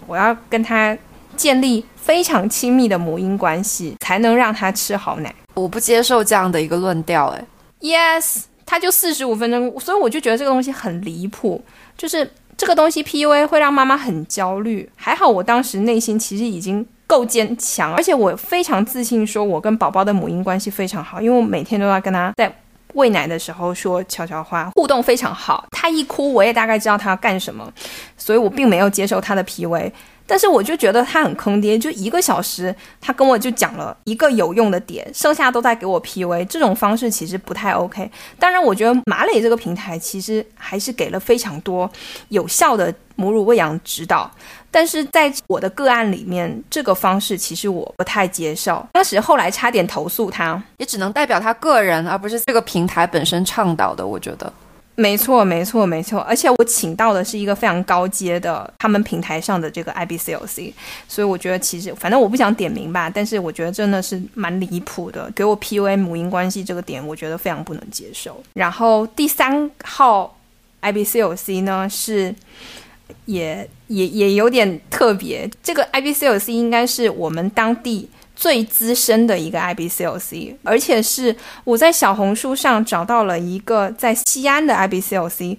我要跟他建立非常亲密的母婴关系，才能让他吃好奶。我不接受这样的一个论调，哎，yes，他就四十五分钟，所以我就觉得这个东西很离谱，就是这个东西 PUA 会让妈妈很焦虑。还好我当时内心其实已经够坚强，而且我非常自信，说我跟宝宝的母婴关系非常好，因为我每天都要跟他在。喂奶的时候说悄悄话，互动非常好。他一哭，我也大概知道他要干什么，所以我并没有接受他的 P U A。但是我就觉得他很坑爹，就一个小时，他跟我就讲了一个有用的点，剩下都在给我 P V。这种方式其实不太 OK。当然，我觉得马磊这个平台其实还是给了非常多有效的母乳喂养指导。但是在我的个案里面，这个方式其实我不太接受。当时后来差点投诉他，也只能代表他个人，而不是这个平台本身倡导的。我觉得，没错，没错，没错。而且我请到的是一个非常高阶的他们平台上的这个 IBCLC，所以我觉得其实反正我不想点名吧，但是我觉得真的是蛮离谱的，给我 PUA 母婴关系这个点，我觉得非常不能接受。然后第三号 IBCLC 呢是。也也也有点特别，这个 IBCLC 应该是我们当地最资深的一个 IBCLC，而且是我在小红书上找到了一个在西安的 IBCLC。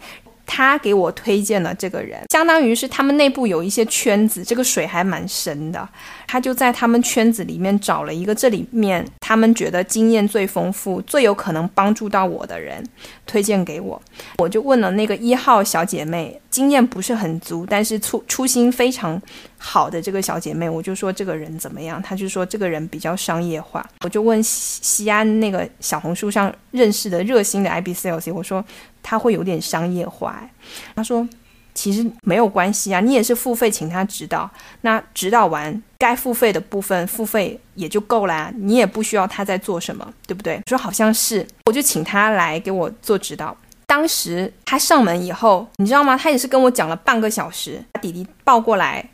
他给我推荐了这个人，相当于是他们内部有一些圈子，这个水还蛮深的。他就在他们圈子里面找了一个这里面他们觉得经验最丰富、最有可能帮助到我的人，推荐给我。我就问了那个一号小姐妹，经验不是很足，但是初初心非常好的这个小姐妹，我就说这个人怎么样？她就说这个人比较商业化。我就问西西安那个小红书上认识的热心的 IBCLC，我说。他会有点商业化，他说：“其实没有关系啊，你也是付费请他指导，那指导完该付费的部分付费也就够了，你也不需要他在做什么，对不对？”说好像是，我就请他来给我做指导。当时他上门以后，你知道吗？他也是跟我讲了半个小时，把弟弟抱过来。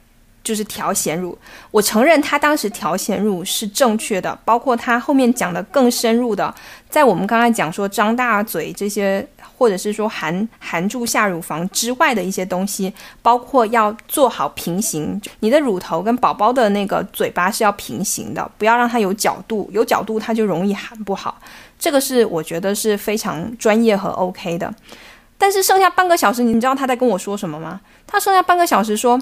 就是调弦乳，我承认他当时调弦乳是正确的，包括他后面讲的更深入的，在我们刚才讲说张大嘴这些，或者是说含含住下乳房之外的一些东西，包括要做好平行，你的乳头跟宝宝的那个嘴巴是要平行的，不要让它有角度，有角度它就容易含不好。这个是我觉得是非常专业和 OK 的。但是剩下半个小时，你知道他在跟我说什么吗？他剩下半个小时说。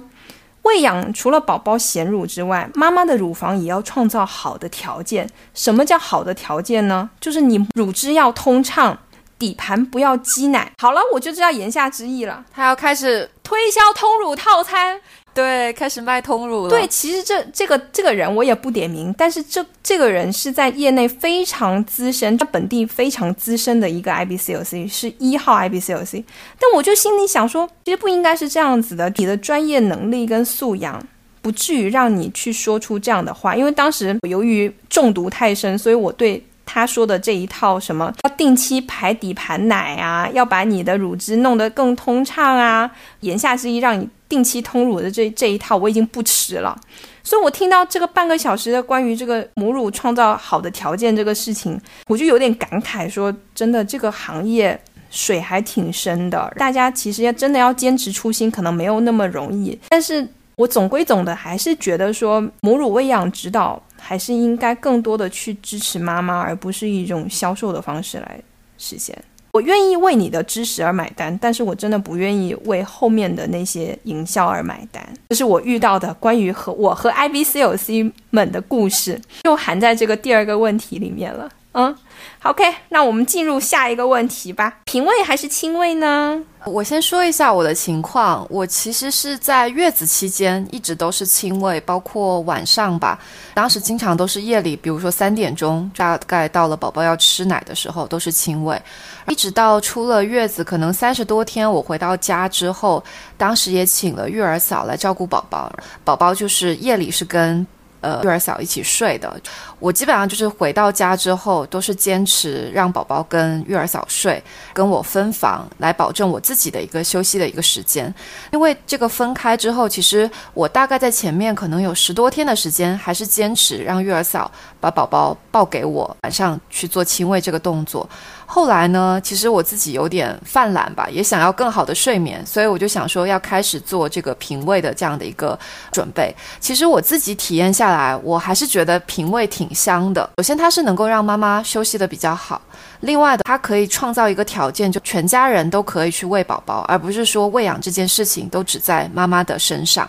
喂养除了宝宝衔乳之外，妈妈的乳房也要创造好的条件。什么叫好的条件呢？就是你乳汁要通畅，底盘不要积奶。好了，我就知道言下之意了，他要开始推销通乳套餐。对，开始卖通乳了。对，其实这这个这个人我也不点名，但是这这个人是在业内非常资深，他本地非常资深的一个 IBCLC，是一号 IBCLC。但我就心里想说，其实不应该是这样子的，你的专业能力跟素养不至于让你去说出这样的话。因为当时由于中毒太深，所以我对。他说的这一套什么要定期排底盘奶啊，要把你的乳汁弄得更通畅啊，言下之意让你定期通乳的这这一套，我已经不吃了。所以我听到这个半个小时的关于这个母乳创造好的条件这个事情，我就有点感慨，说真的，这个行业水还挺深的，大家其实要真的要坚持初心，可能没有那么容易。但是我总归总的还是觉得说，母乳喂养指导。还是应该更多的去支持妈妈，而不是一种销售的方式来实现。我愿意为你的知识而买单，但是我真的不愿意为后面的那些营销而买单。这是我遇到的关于和我和 IBC 有 C 们的故事，又含在这个第二个问题里面了。嗯。OK，那我们进入下一个问题吧。平胃还是亲喂呢？我先说一下我的情况。我其实是在月子期间一直都是亲喂，包括晚上吧。当时经常都是夜里，比如说三点钟，大概到了宝宝要吃奶的时候，都是亲喂。一直到出了月子，可能三十多天，我回到家之后，当时也请了育儿嫂来照顾宝宝。宝宝就是夜里是跟呃育儿嫂一起睡的。我基本上就是回到家之后，都是坚持让宝宝跟育儿嫂睡，跟我分房，来保证我自己的一个休息的一个时间。因为这个分开之后，其实我大概在前面可能有十多天的时间，还是坚持让育儿嫂把宝宝抱给我，晚上去做亲喂这个动作。后来呢，其实我自己有点犯懒吧，也想要更好的睡眠，所以我就想说要开始做这个平喂的这样的一个准备。其实我自己体验下来，我还是觉得平喂挺。香的，首先它是能够让妈妈休息的比较好，另外的它可以创造一个条件，就全家人都可以去喂宝宝，而不是说喂养这件事情都只在妈妈的身上。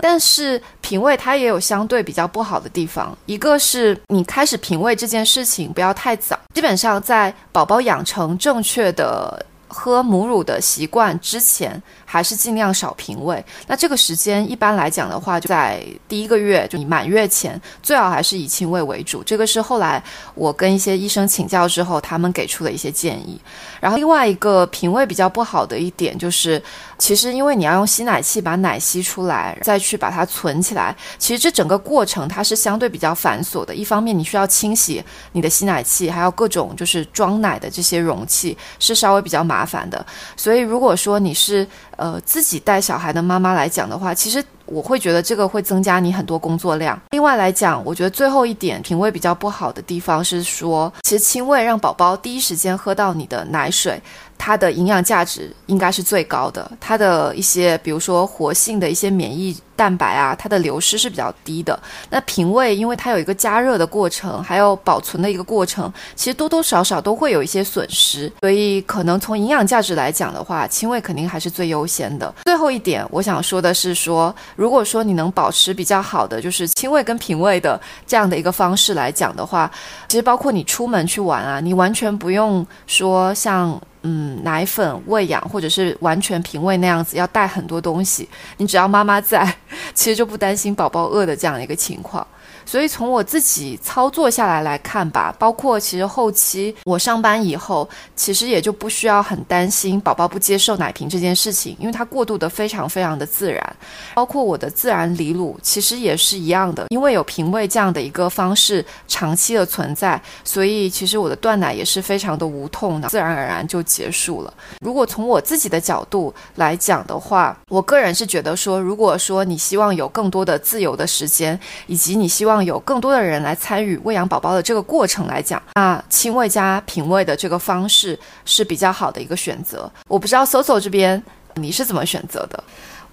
但是品味它也有相对比较不好的地方，一个是你开始品味这件事情不要太早，基本上在宝宝养成正确的喝母乳的习惯之前。还是尽量少平喂。那这个时间一般来讲的话，在第一个月，就你满月前，最好还是以亲喂为主。这个是后来我跟一些医生请教之后，他们给出的一些建议。然后另外一个平胃比较不好的一点就是，其实因为你要用吸奶器把奶吸出来，再去把它存起来，其实这整个过程它是相对比较繁琐的。一方面你需要清洗你的吸奶器，还有各种就是装奶的这些容器，是稍微比较麻烦的。所以如果说你是呃，自己带小孩的妈妈来讲的话，其实我会觉得这个会增加你很多工作量。另外来讲，我觉得最后一点品味比较不好的地方是说，其实亲喂让宝宝第一时间喝到你的奶水。它的营养价值应该是最高的，它的一些比如说活性的一些免疫蛋白啊，它的流失是比较低的。那平胃，因为它有一个加热的过程，还有保存的一个过程，其实多多少少都会有一些损失。所以可能从营养价值来讲的话，亲喂肯定还是最优先的。最后一点，我想说的是说，如果说你能保持比较好的就是亲喂跟平喂的这样的一个方式来讲的话，其实包括你出门去玩啊，你完全不用说像。嗯，奶粉喂养或者是完全平喂那样子，要带很多东西。你只要妈妈在，其实就不担心宝宝饿的这样一个情况。所以从我自己操作下来来看吧，包括其实后期我上班以后，其实也就不需要很担心宝宝不接受奶瓶这件事情，因为它过渡的非常非常的自然。包括我的自然离乳，其实也是一样的，因为有平喂这样的一个方式长期的存在，所以其实我的断奶也是非常的无痛的，自然而然就结束了。如果从我自己的角度来讲的话，我个人是觉得说，如果说你希望有更多的自由的时间，以及你希望有更多的人来参与喂养宝宝的这个过程来讲，那亲喂加品喂的这个方式是比较好的一个选择。我不知道 Soso 这边你是怎么选择的？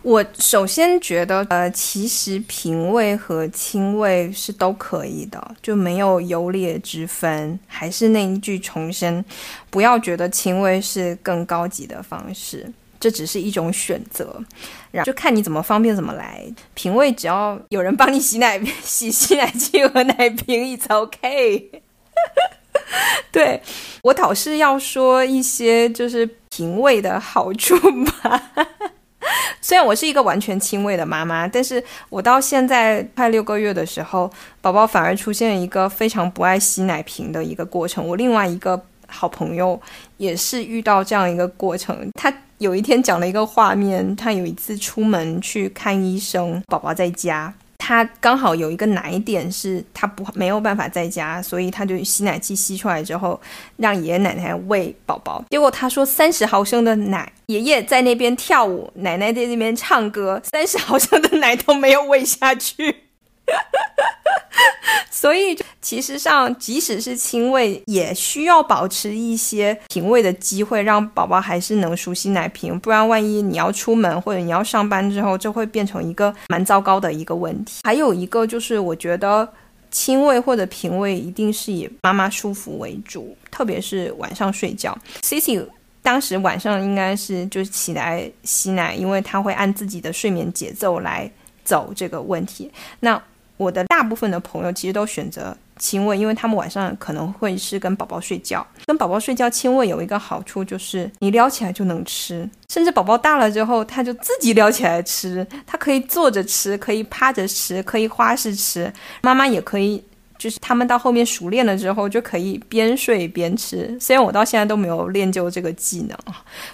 我首先觉得，呃，其实平喂和亲喂是都可以的，就没有优劣之分。还是那一句重申，不要觉得亲喂是更高级的方式。这只是一种选择，然后就看你怎么方便怎么来。品味只要有人帮你洗奶、洗吸奶器和奶瓶，it's OK。对我倒是要说一些就是品味的好处吧。虽然我是一个完全亲喂的妈妈，但是我到现在快六个月的时候，宝宝反而出现一个非常不爱吸奶瓶的一个过程。我另外一个好朋友也是遇到这样一个过程，他。有一天讲了一个画面，他有一次出门去看医生，宝宝在家。他刚好有一个奶点是他不没有办法在家，所以他就吸奶器吸出来之后，让爷爷奶奶喂宝宝。结果他说三十毫升的奶，爷爷在那边跳舞，奶奶在那边唱歌，三十毫升的奶都没有喂下去。所以，其实上，即使是亲喂，也需要保持一些品味的机会，让宝宝还是能熟悉奶瓶。不然，万一你要出门或者你要上班之后，就会变成一个蛮糟糕的一个问题。还有一个就是，我觉得亲喂或者品味一定是以妈妈舒服为主，特别是晚上睡觉。Cici 当时晚上应该是就起来吸奶，因为他会按自己的睡眠节奏来走这个问题。那我的大部分的朋友其实都选择亲喂，因为他们晚上可能会是跟宝宝睡觉。跟宝宝睡觉亲喂有一个好处就是你撩起来就能吃，甚至宝宝大了之后他就自己撩起来吃，他可以坐着吃，可以趴着吃，可以花式吃，妈妈也可以。就是他们到后面熟练了之后，就可以边睡边吃。虽然我到现在都没有练就这个技能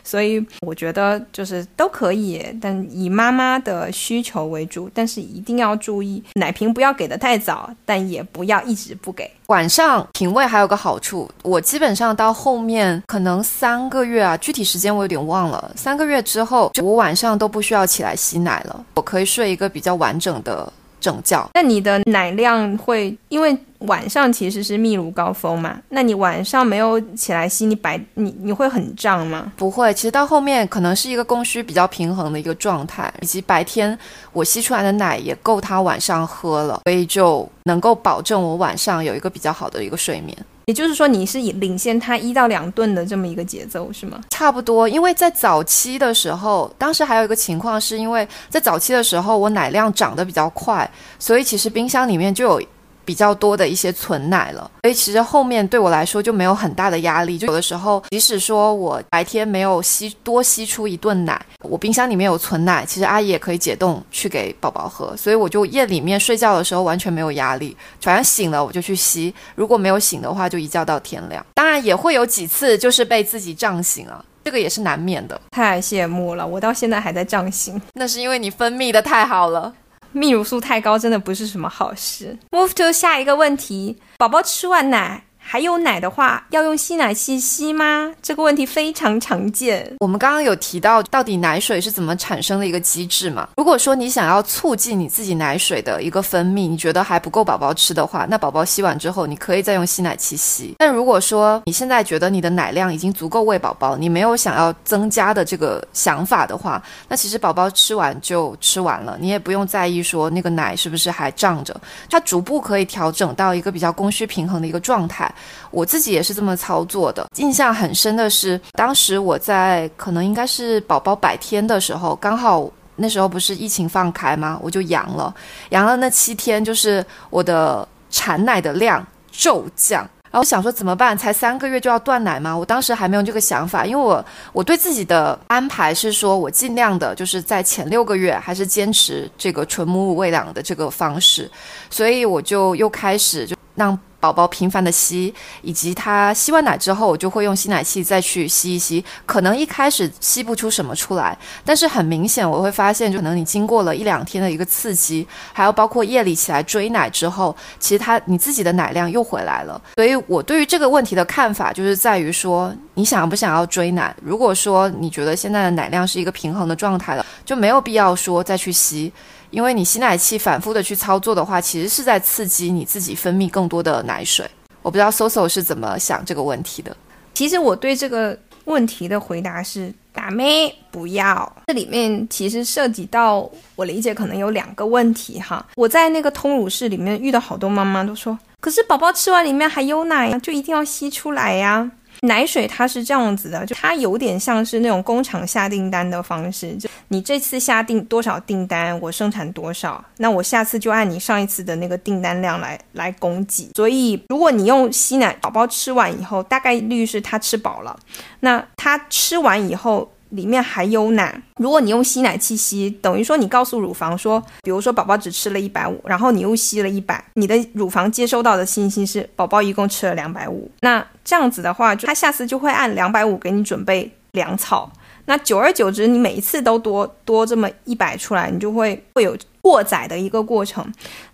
所以我觉得就是都可以，但以妈妈的需求为主。但是一定要注意，奶瓶不要给的太早，但也不要一直不给。晚上品味还有个好处，我基本上到后面可能三个月啊，具体时间我有点忘了。三个月之后，我晚上都不需要起来吸奶了，我可以睡一个比较完整的。整觉，那你的奶量会因为晚上其实是泌乳高峰嘛？那你晚上没有起来吸，你白你你会很胀吗？不会，其实到后面可能是一个供需比较平衡的一个状态，以及白天我吸出来的奶也够他晚上喝了，所以就能够保证我晚上有一个比较好的一个睡眠。也就是说，你是领先他一到两顿的这么一个节奏，是吗？差不多，因为在早期的时候，当时还有一个情况，是因为在早期的时候，我奶量长得比较快，所以其实冰箱里面就有。比较多的一些存奶了，所以其实后面对我来说就没有很大的压力。就有的时候，即使说我白天没有吸多吸出一顿奶，我冰箱里面有存奶，其实阿姨也可以解冻去给宝宝喝。所以我就夜里面睡觉的时候完全没有压力，反正醒了我就去吸，如果没有醒的话就一觉到天亮。当然也会有几次就是被自己胀醒了，这个也是难免的。太羡慕了，我到现在还在胀醒，那是因为你分泌的太好了。泌乳素太高真的不是什么好事。Move to 下一个问题，宝宝吃完奶。还有奶的话，要用吸奶器吸吗？这个问题非常常见。我们刚刚有提到，到底奶水是怎么产生的一个机制嘛？如果说你想要促进你自己奶水的一个分泌，你觉得还不够宝宝吃的话，那宝宝吸完之后，你可以再用吸奶器吸。但如果说你现在觉得你的奶量已经足够喂宝宝，你没有想要增加的这个想法的话，那其实宝宝吃完就吃完了，你也不用在意说那个奶是不是还胀着，它逐步可以调整到一个比较供需平衡的一个状态。我自己也是这么操作的。印象很深的是，当时我在可能应该是宝宝百天的时候，刚好那时候不是疫情放开吗？我就阳了，阳了那七天，就是我的产奶的量骤降。然后想说怎么办？才三个月就要断奶吗？我当时还没有这个想法，因为我我对自己的安排是说，我尽量的就是在前六个月还是坚持这个纯母乳喂养的这个方式，所以我就又开始就让。宝宝频繁的吸，以及他吸完奶之后，我就会用吸奶器再去吸一吸。可能一开始吸不出什么出来，但是很明显我会发现，就可能你经过了一两天的一个刺激，还有包括夜里起来追奶之后，其实他你自己的奶量又回来了。所以我对于这个问题的看法就是在于说，你想不想要追奶？如果说你觉得现在的奶量是一个平衡的状态了，就没有必要说再去吸。因为你吸奶器反复的去操作的话，其实是在刺激你自己分泌更多的奶水。我不知道 Soso 是怎么想这个问题的。其实我对这个问题的回答是：打咩不要。这里面其实涉及到我理解可能有两个问题哈。我在那个通乳室里面遇到好多妈妈都说，可是宝宝吃完里面还有奶呀，就一定要吸出来呀。奶水它是这样子的，就它有点像是那种工厂下订单的方式，就你这次下订多少订单，我生产多少，那我下次就按你上一次的那个订单量来来供给。所以如果你用吸奶，宝宝吃完以后，大概率是他吃饱了，那他吃完以后。里面还有奶，如果你用吸奶器吸，等于说你告诉乳房说，比如说宝宝只吃了一百五，然后你又吸了一百，你的乳房接收到的信息是宝宝一共吃了两百五。那这样子的话，就他下次就会按两百五给你准备粮草。那久而久之，你每一次都多多这么一百出来，你就会会有过载的一个过程。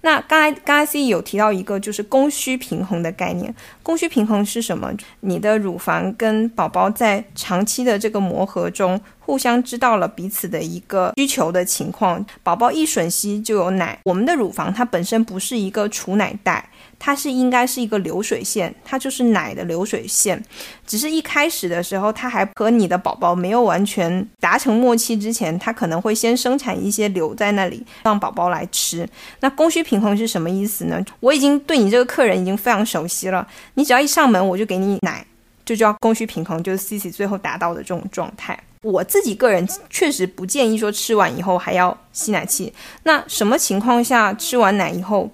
那刚才刚才 C 有提到一个就是供需平衡的概念，供需平衡是什么？你的乳房跟宝宝在长期的这个磨合中，互相知道了彼此的一个需求的情况。宝宝一吮吸就有奶，我们的乳房它本身不是一个储奶袋。它是应该是一个流水线，它就是奶的流水线，只是一开始的时候，它还和你的宝宝没有完全达成默契之前，它可能会先生产一些留在那里，让宝宝来吃。那供需平衡是什么意思呢？我已经对你这个客人已经非常熟悉了，你只要一上门我就给你奶，就叫供需平衡，就是 C C 最后达到的这种状态。我自己个人确实不建议说吃完以后还要吸奶器。那什么情况下吃完奶以后？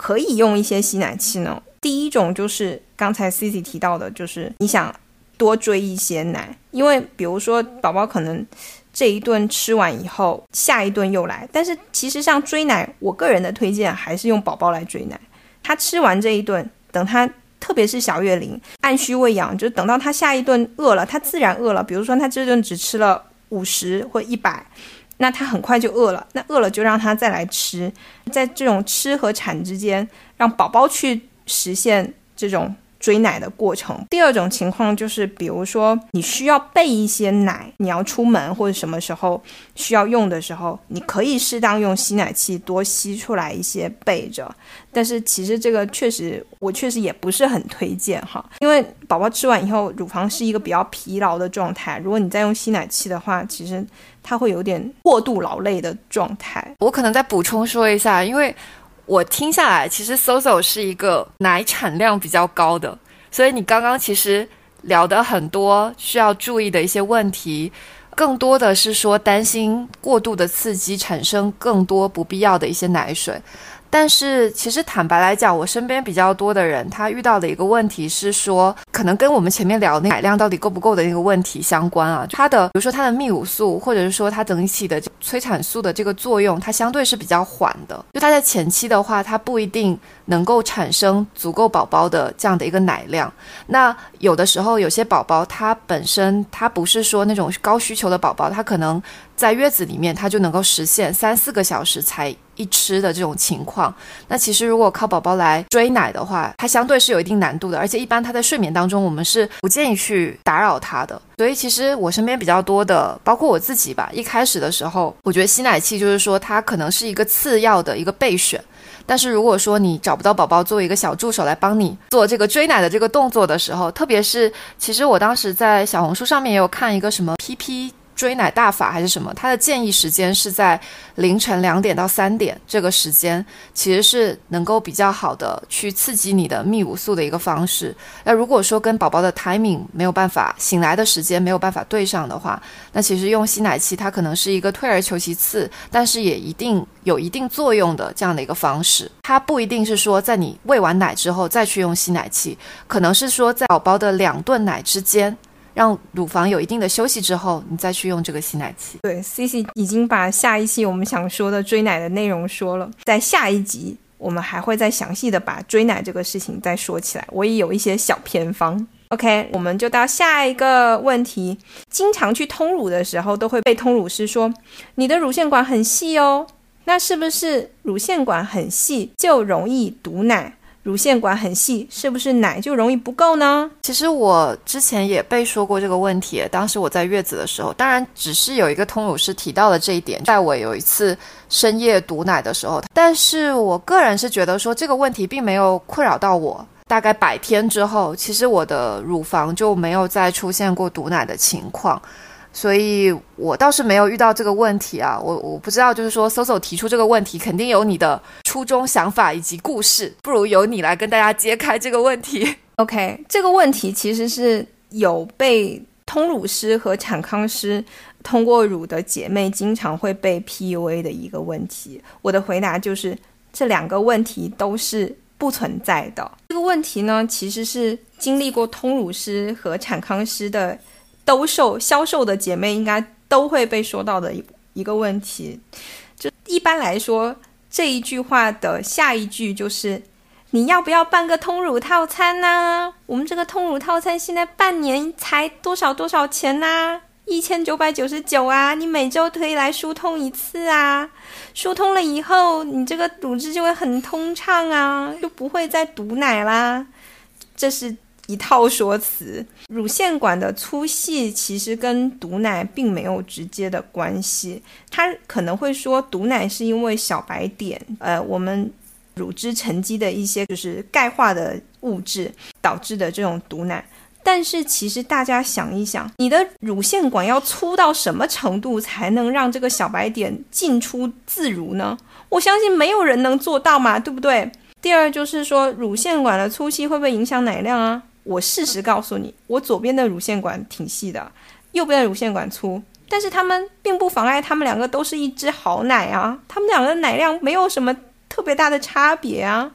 可以用一些吸奶器呢。第一种就是刚才 Cici 提到的，就是你想多追一些奶，因为比如说宝宝可能这一顿吃完以后，下一顿又来。但是其实像追奶，我个人的推荐还是用宝宝来追奶。他吃完这一顿，等他特别是小月龄，按需喂养，就等到他下一顿饿了，他自然饿了。比如说他这顿只吃了五十或一百。那他很快就饿了，那饿了就让他再来吃，在这种吃和产之间，让宝宝去实现这种追奶的过程。第二种情况就是，比如说你需要备一些奶，你要出门或者什么时候需要用的时候，你可以适当用吸奶器多吸出来一些备着。但是其实这个确实，我确实也不是很推荐哈，因为宝宝吃完以后，乳房是一个比较疲劳的状态，如果你再用吸奶器的话，其实。它会有点过度劳累的状态。我可能再补充说一下，因为我听下来，其实 Soso 是一个奶产量比较高的，所以你刚刚其实聊的很多需要注意的一些问题，更多的是说担心过度的刺激产生更多不必要的一些奶水。但是其实坦白来讲，我身边比较多的人，他遇到的一个问题是说，可能跟我们前面聊那奶量到底够不够的那个问题相关啊。他的，比如说他的泌乳素，或者是说他整体的催产素的这个作用，它相对是比较缓的。就他在前期的话，他不一定能够产生足够宝宝的这样的一个奶量。那有的时候有些宝宝，他本身他不是说那种高需求的宝宝，他可能。在月子里面，他就能够实现三四个小时才一吃的这种情况。那其实如果靠宝宝来追奶的话，它相对是有一定难度的，而且一般他在睡眠当中，我们是不建议去打扰他的。所以其实我身边比较多的，包括我自己吧，一开始的时候，我觉得吸奶器就是说它可能是一个次要的一个备选。但是如果说你找不到宝宝作为一个小助手来帮你做这个追奶的这个动作的时候，特别是其实我当时在小红书上面也有看一个什么 PP。追奶大法还是什么？它的建议时间是在凌晨两点到三点，这个时间其实是能够比较好的去刺激你的泌乳素的一个方式。那如果说跟宝宝的 timing 没有办法醒来的时间没有办法对上的话，那其实用吸奶器它可能是一个退而求其次，但是也一定有一定作用的这样的一个方式。它不一定是说在你喂完奶之后再去用吸奶器，可能是说在宝宝的两顿奶之间。让乳房有一定的休息之后，你再去用这个吸奶器。对，C C 已经把下一期我们想说的追奶的内容说了，在下一集我们还会再详细的把追奶这个事情再说起来。我也有一些小偏方。OK，我们就到下一个问题。经常去通乳的时候，都会被通乳师说你的乳腺管很细哦，那是不是乳腺管很细就容易堵奶？乳腺管很细，是不是奶就容易不够呢？其实我之前也被说过这个问题。当时我在月子的时候，当然只是有一个通乳师提到了这一点，在我有一次深夜堵奶的时候。但是我个人是觉得说这个问题并没有困扰到我。大概百天之后，其实我的乳房就没有再出现过堵奶的情况。所以我倒是没有遇到这个问题啊，我我不知道，就是说，Soso 提出这个问题，肯定有你的初衷、想法以及故事，不如由你来跟大家揭开这个问题。OK，这个问题其实是有被通乳师和产康师通过乳的姐妹经常会被 PUA 的一个问题。我的回答就是，这两个问题都是不存在的。这个问题呢，其实是经历过通乳师和产康师的。兜售销售的姐妹应该都会被说到的一一个问题，就一般来说这一句话的下一句就是你要不要办个通乳套餐呢？我们这个通乳套餐现在半年才多少多少钱呢？一千九百九十九啊，你每周可以来疏通一次啊，疏通了以后，你这个乳汁就会很通畅啊，就不会再堵奶啦。这是一套说辞。乳腺管的粗细其实跟堵奶并没有直接的关系，它可能会说堵奶是因为小白点，呃，我们乳汁沉积的一些就是钙化的物质导致的这种堵奶。但是其实大家想一想，你的乳腺管要粗到什么程度才能让这个小白点进出自如呢？我相信没有人能做到嘛，对不对？第二就是说，乳腺管的粗细会不会影响奶量啊？我事实告诉你，我左边的乳腺管挺细的，右边的乳腺管粗，但是他们并不妨碍他们两个都是一只好奶啊，他们两个奶量没有什么特别大的差别啊，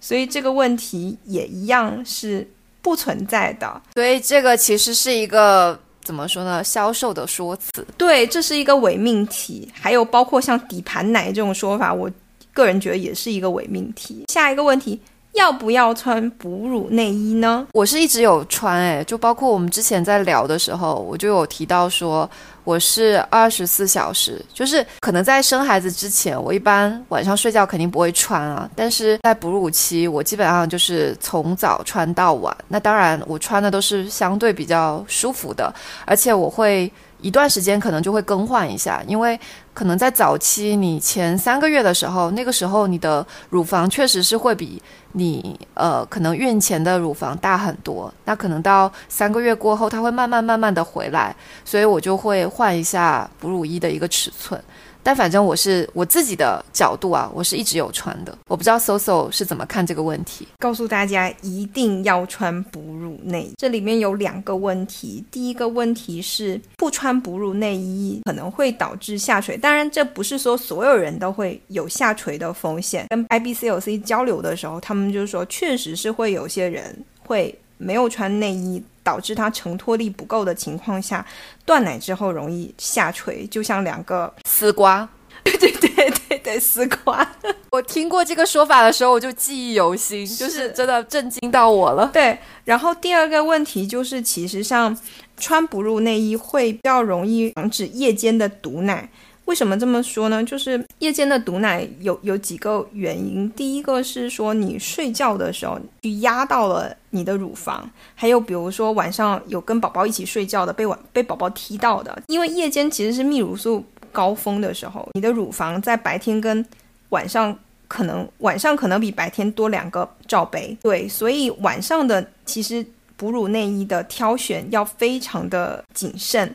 所以这个问题也一样是。不存在的，所以这个其实是一个怎么说呢？销售的说辞。对，这是一个伪命题。还有包括像底盘奶这种说法，我个人觉得也是一个伪命题。下一个问题。要不要穿哺乳内衣呢？我是一直有穿，诶，就包括我们之前在聊的时候，我就有提到说，我是二十四小时，就是可能在生孩子之前，我一般晚上睡觉肯定不会穿啊，但是在哺乳期，我基本上就是从早穿到晚。那当然，我穿的都是相对比较舒服的，而且我会。一段时间可能就会更换一下，因为可能在早期你前三个月的时候，那个时候你的乳房确实是会比你呃可能孕前的乳房大很多。那可能到三个月过后，它会慢慢慢慢的回来，所以我就会换一下哺乳衣的一个尺寸。但反正我是我自己的角度啊，我是一直有穿的。我不知道 Soso 是怎么看这个问题。告诉大家一定要穿哺乳内衣，这里面有两个问题。第一个问题是不穿哺乳内衣可能会导致下垂，当然这不是说所有人都会有下垂的风险。跟 IBCLC 交流的时候，他们就是说确实是会有些人会没有穿内衣。导致它承托力不够的情况下，断奶之后容易下垂，就像两个丝瓜。对对对对对，丝瓜。我听过这个说法的时候，我就记忆犹新，就是真的震惊到我了。对，然后第二个问题就是，其实上穿哺乳内衣会比较容易防止夜间的堵奶。为什么这么说呢？就是夜间的堵奶有有几个原因。第一个是说你睡觉的时候去压到了你的乳房，还有比如说晚上有跟宝宝一起睡觉的被晚被宝宝踢到的。因为夜间其实是泌乳素高峰的时候，你的乳房在白天跟晚上可能晚上可能比白天多两个罩杯。对，所以晚上的其实哺乳内衣的挑选要非常的谨慎。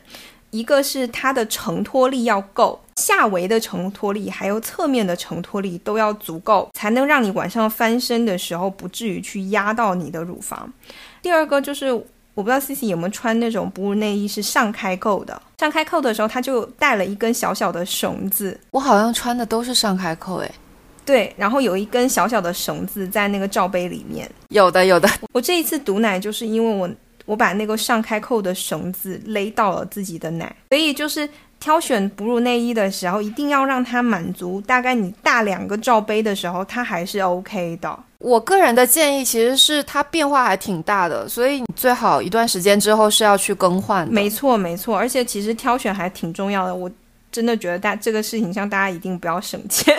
一个是它的承托力要够，下围的承托力还有侧面的承托力都要足够，才能让你晚上翻身的时候不至于去压到你的乳房。第二个就是我不知道 C C 有没有穿那种哺乳内衣是上开扣的，上开扣的时候它就带了一根小小的绳子。我好像穿的都是上开扣诶。对，然后有一根小小的绳子在那个罩杯里面。有的有的，我这一次堵奶就是因为我。我把那个上开扣的绳子勒到了自己的奶，所以就是挑选哺乳内衣的时候，一定要让它满足大概你大两个罩杯的时候，它还是 OK 的。我个人的建议其实是它变化还挺大的，所以你最好一段时间之后是要去更换。没错，没错，而且其实挑选还挺重要的。我真的觉得大这个事情上大家一定不要省钱，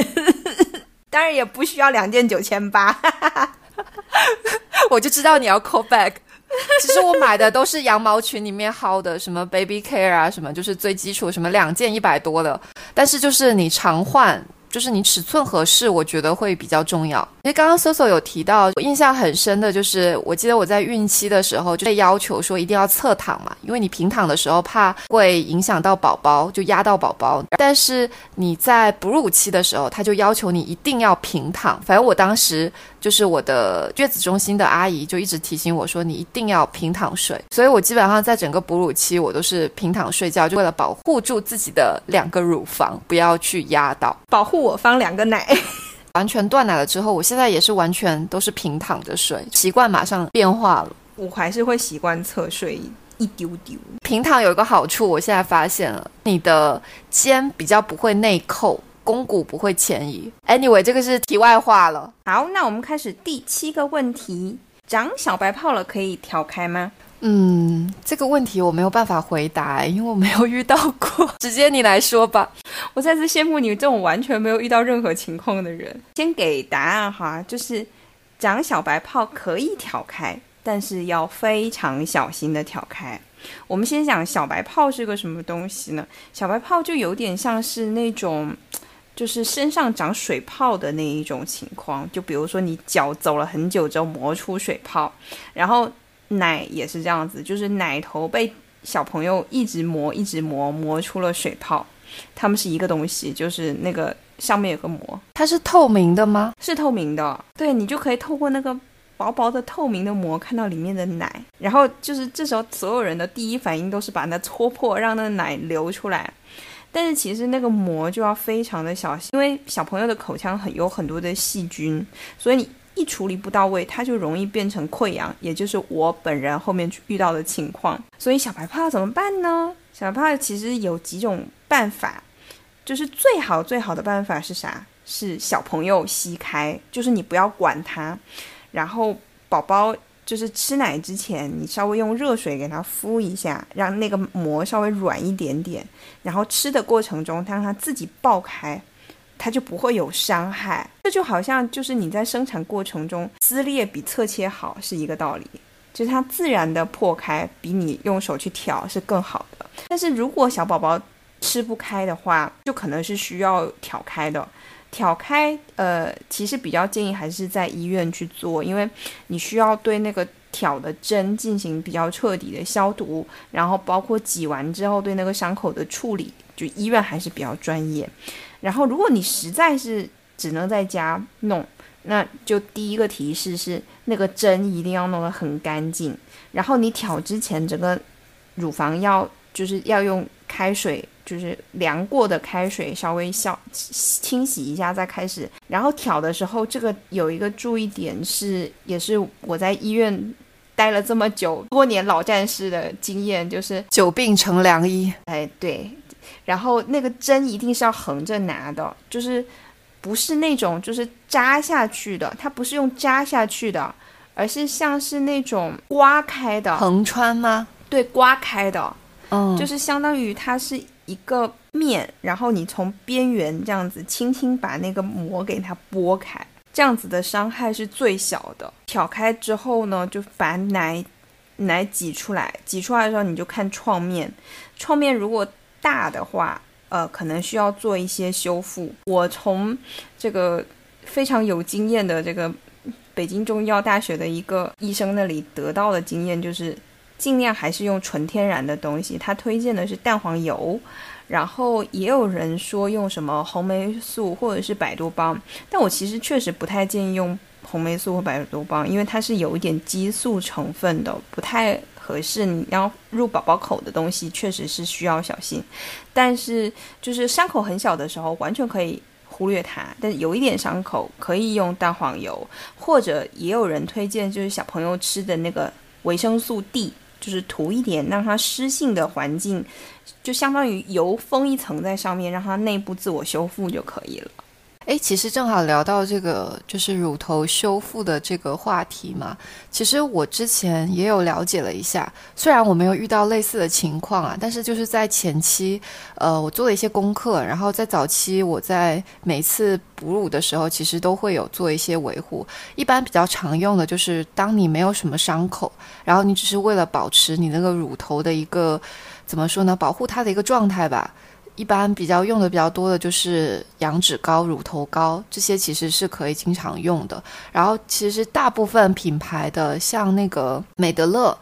当然也不需要两件九千八，我就知道你要 call back。其实我买的都是羊毛裙里面薅的，什么 baby care 啊，什么就是最基础，什么两件一百多的。但是就是你常换。就是你尺寸合适，我觉得会比较重要。因为刚刚搜索有提到，我印象很深的就是，我记得我在孕期的时候就被要求说一定要侧躺嘛，因为你平躺的时候怕会影响到宝宝，就压到宝宝。但是你在哺乳期的时候，他就要求你一定要平躺。反正我当时就是我的月子中心的阿姨就一直提醒我说，你一定要平躺睡。所以我基本上在整个哺乳期我都是平躺睡觉，就为了保护住自己的两个乳房，不要去压到保护。我方两个奶，完全断奶了之后，我现在也是完全都是平躺着睡，习惯马上变化了。我还是会习惯侧睡一丢丢。平躺有一个好处，我现在发现了，你的肩比较不会内扣，肱骨不会前移。Anyway，这个是题外话了。好，那我们开始第七个问题：长小白泡了可以调开吗？嗯，这个问题我没有办法回答，因为我没有遇到过。直接你来说吧。我再次羡慕你这种完全没有遇到任何情况的人。先给答案哈，就是长小白泡可以挑开，但是要非常小心的挑开。我们先讲小白泡是个什么东西呢？小白泡就有点像是那种，就是身上长水泡的那一种情况。就比如说你脚走了很久之后磨出水泡，然后。奶也是这样子，就是奶头被小朋友一直磨，一直磨，磨出了水泡。它们是一个东西，就是那个上面有个膜，它是透明的吗？是透明的，对你就可以透过那个薄薄的透明的膜看到里面的奶。然后就是这时候，所有人的第一反应都是把它戳破，让那奶流出来。但是其实那个膜就要非常的小心，因为小朋友的口腔很有很多的细菌，所以你。一处理不到位，它就容易变成溃疡，也就是我本人后面遇到的情况。所以小白泡怎么办呢？小白泡其实有几种办法，就是最好最好的办法是啥？是小朋友吸开，就是你不要管它，然后宝宝就是吃奶之前，你稍微用热水给它敷一下，让那个膜稍微软一点点，然后吃的过程中，它让它自己爆开。它就不会有伤害，这就好像就是你在生产过程中撕裂比侧切好是一个道理，就是它自然的破开比你用手去挑是更好的。但是如果小宝宝吃不开的话，就可能是需要挑开的。挑开，呃，其实比较建议还是在医院去做，因为你需要对那个挑的针进行比较彻底的消毒，然后包括挤完之后对那个伤口的处理，就医院还是比较专业。然后，如果你实在是只能在家弄，那就第一个提示是那个针一定要弄得很干净。然后你挑之前，整个乳房要就是要用开水，就是凉过的开水稍微消清洗一下再开始。然后挑的时候，这个有一个注意点是，也是我在医院待了这么久多年老战士的经验，就是久病成良医。哎，对。然后那个针一定是要横着拿的，就是不是那种就是扎下去的，它不是用扎下去的，而是像是那种刮开的横穿吗？对，刮开的，嗯，就是相当于它是一个面，然后你从边缘这样子轻轻把那个膜给它拨开，这样子的伤害是最小的。挑开之后呢，就把奶奶挤出来，挤出来的时候你就看创面，创面如果。大的话，呃，可能需要做一些修复。我从这个非常有经验的这个北京中医药大学的一个医生那里得到的经验，就是尽量还是用纯天然的东西。他推荐的是蛋黄油，然后也有人说用什么红霉素或者是百多邦，但我其实确实不太建议用红霉素或百多邦，因为它是有一点激素成分的，不太。合适你要入宝宝口的东西，确实是需要小心。但是就是伤口很小的时候，完全可以忽略它。但有一点伤口，可以用蛋黄油，或者也有人推荐，就是小朋友吃的那个维生素 D，就是涂一点，让它湿性的环境，就相当于油封一层在上面，让它内部自我修复就可以了。哎，其实正好聊到这个，就是乳头修复的这个话题嘛。其实我之前也有了解了一下，虽然我没有遇到类似的情况啊，但是就是在前期，呃，我做了一些功课，然后在早期我在每次哺乳的时候，其实都会有做一些维护。一般比较常用的就是，当你没有什么伤口，然后你只是为了保持你那个乳头的一个怎么说呢，保护它的一个状态吧。一般比较用的比较多的就是羊脂膏、乳头膏，这些其实是可以经常用的。然后其实大部分品牌的，像那个美德乐。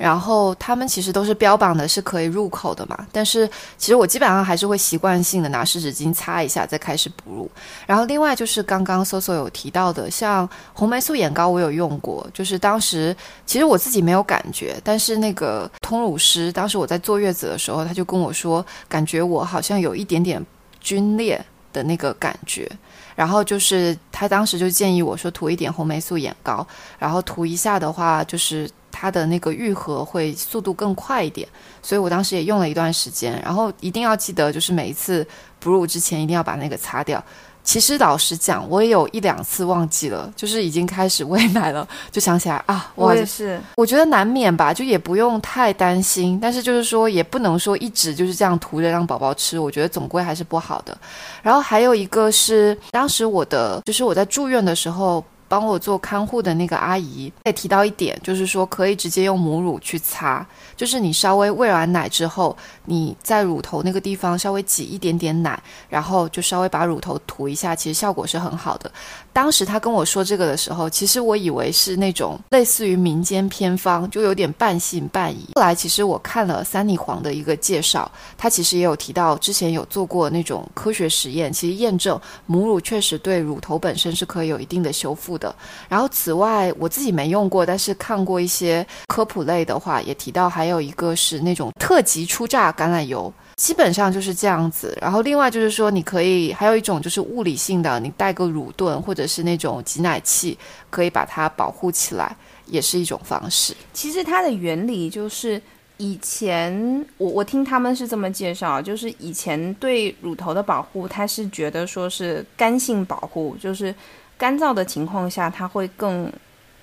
然后他们其实都是标榜的是可以入口的嘛，但是其实我基本上还是会习惯性的拿湿纸巾擦一下再开始哺乳。然后另外就是刚刚 Soso 有提到的，像红霉素眼膏我有用过，就是当时其实我自己没有感觉，但是那个通乳师当时我在坐月子的时候，他就跟我说，感觉我好像有一点点皲裂的那个感觉。然后就是他当时就建议我说涂一点红霉素眼膏，然后涂一下的话就是。它的那个愈合会速度更快一点，所以我当时也用了一段时间。然后一定要记得，就是每一次哺乳之前一定要把那个擦掉。其实老实讲，我也有一两次忘记了，就是已经开始喂奶了，就想起来啊，我也是。我觉得难免吧，就也不用太担心，但是就是说也不能说一直就是这样涂着让宝宝吃，我觉得总归还是不好的。然后还有一个是，当时我的就是我在住院的时候。帮我做看护的那个阿姨也提到一点，就是说可以直接用母乳去擦，就是你稍微喂完奶之后，你在乳头那个地方稍微挤一点点奶，然后就稍微把乳头涂一下，其实效果是很好的。当时他跟我说这个的时候，其实我以为是那种类似于民间偏方，就有点半信半疑。后来其实我看了三里黄的一个介绍，他其实也有提到之前有做过那种科学实验，其实验证母乳确实对乳头本身是可以有一定的修复。的然后此外我自己没用过，但是看过一些科普类的话，也提到还有一个是那种特级初榨橄榄油。基本上就是这样子，然后另外就是说，你可以还有一种就是物理性的，你带个乳盾或者是那种挤奶器，可以把它保护起来，也是一种方式。其实它的原理就是以前我我听他们是这么介绍，就是以前对乳头的保护，它是觉得说是干性保护，就是干燥的情况下，它会更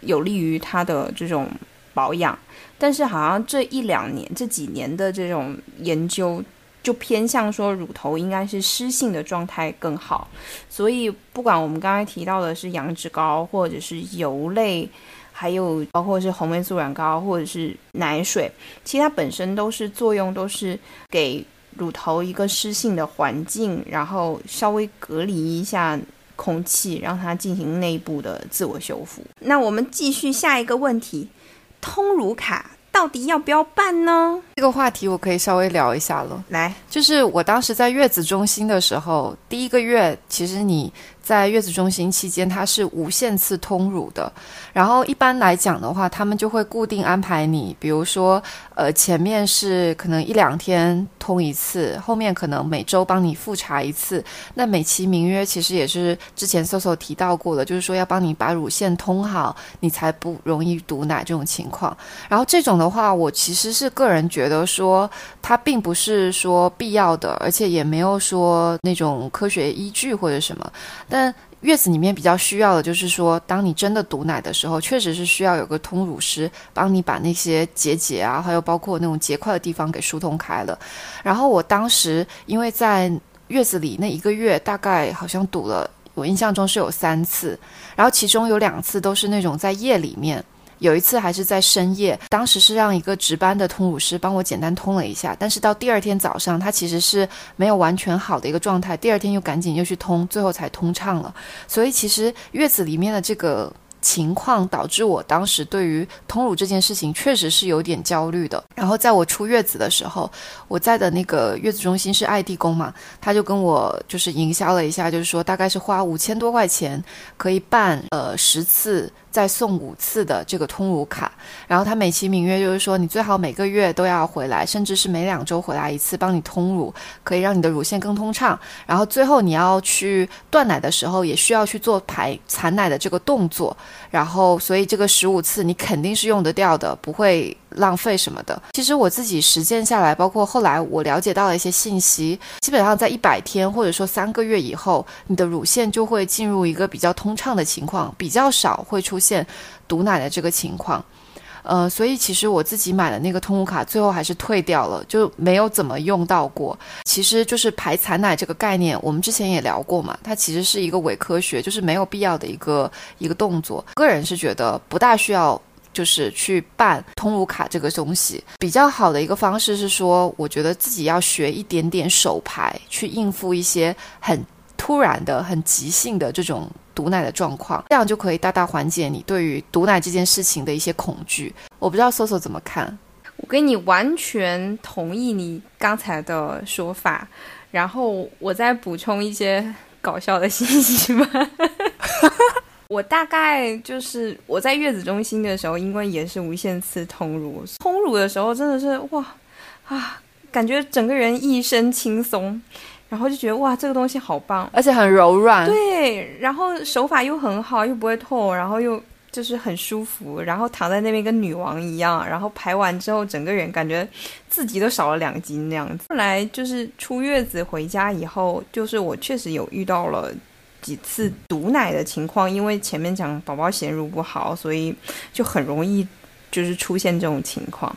有利于它的这种保养。但是好像这一两年这几年的这种研究。就偏向说乳头应该是湿性的状态更好，所以不管我们刚才提到的是羊脂膏，或者是油类，还有包括是红霉素软膏，或者是奶水，其实它本身都是作用都是给乳头一个湿性的环境，然后稍微隔离一下空气，让它进行内部的自我修复。那我们继续下一个问题，通乳卡。到底要不要办呢？这个话题我可以稍微聊一下了。来，就是我当时在月子中心的时候，第一个月其实你。在月子中心期间，它是无限次通乳的。然后一般来讲的话，他们就会固定安排你，比如说，呃，前面是可能一两天通一次，后面可能每周帮你复查一次。那美其名曰，其实也是之前搜搜提到过的，就是说要帮你把乳腺通好，你才不容易堵奶这种情况。然后这种的话，我其实是个人觉得说，它并不是说必要的，而且也没有说那种科学依据或者什么。但但月子里面比较需要的就是说，当你真的堵奶的时候，确实是需要有个通乳师帮你把那些结节啊，还有包括那种结块的地方给疏通开了。然后我当时因为在月子里那一个月，大概好像堵了，我印象中是有三次，然后其中有两次都是那种在夜里面。有一次还是在深夜，当时是让一个值班的通乳师帮我简单通了一下，但是到第二天早上，他其实是没有完全好的一个状态，第二天又赶紧又去通，最后才通畅了。所以其实月子里面的这个。情况导致我当时对于通乳这件事情确实是有点焦虑的。然后在我出月子的时候，我在的那个月子中心是爱地宫嘛，他就跟我就是营销了一下，就是说大概是花五千多块钱可以办呃十次再送五次的这个通乳卡。然后他美其名曰就是说你最好每个月都要回来，甚至是每两周回来一次帮你通乳，可以让你的乳腺更通畅。然后最后你要去断奶的时候，也需要去做排残奶的这个动作。然后，所以这个十五次你肯定是用得掉的，不会浪费什么的。其实我自己实践下来，包括后来我了解到了一些信息，基本上在一百天或者说三个月以后，你的乳腺就会进入一个比较通畅的情况，比较少会出现堵奶的这个情况。呃，所以其实我自己买的那个通乳卡，最后还是退掉了，就没有怎么用到过。其实就是排残奶这个概念，我们之前也聊过嘛，它其实是一个伪科学，就是没有必要的一个一个动作。个人是觉得不大需要，就是去办通乳卡这个东西。比较好的一个方式是说，我觉得自己要学一点点手牌，去应付一些很突然的、很急性的这种。毒奶的状况，这样就可以大大缓解你对于毒奶这件事情的一些恐惧。我不知道 Soso 怎么看，我跟你完全同意你刚才的说法，然后我再补充一些搞笑的信息吧。我大概就是我在月子中心的时候，因为也是无限次通乳，通乳的时候真的是哇啊，感觉整个人一身轻松。然后就觉得哇，这个东西好棒，而且很柔软。对，然后手法又很好，又不会痛，然后又就是很舒服，然后躺在那边跟女王一样。然后排完之后，整个人感觉自己都少了两斤那样子。后来就是出月子回家以后，就是我确实有遇到了几次堵奶的情况，因为前面讲宝宝衔乳不好，所以就很容易就是出现这种情况。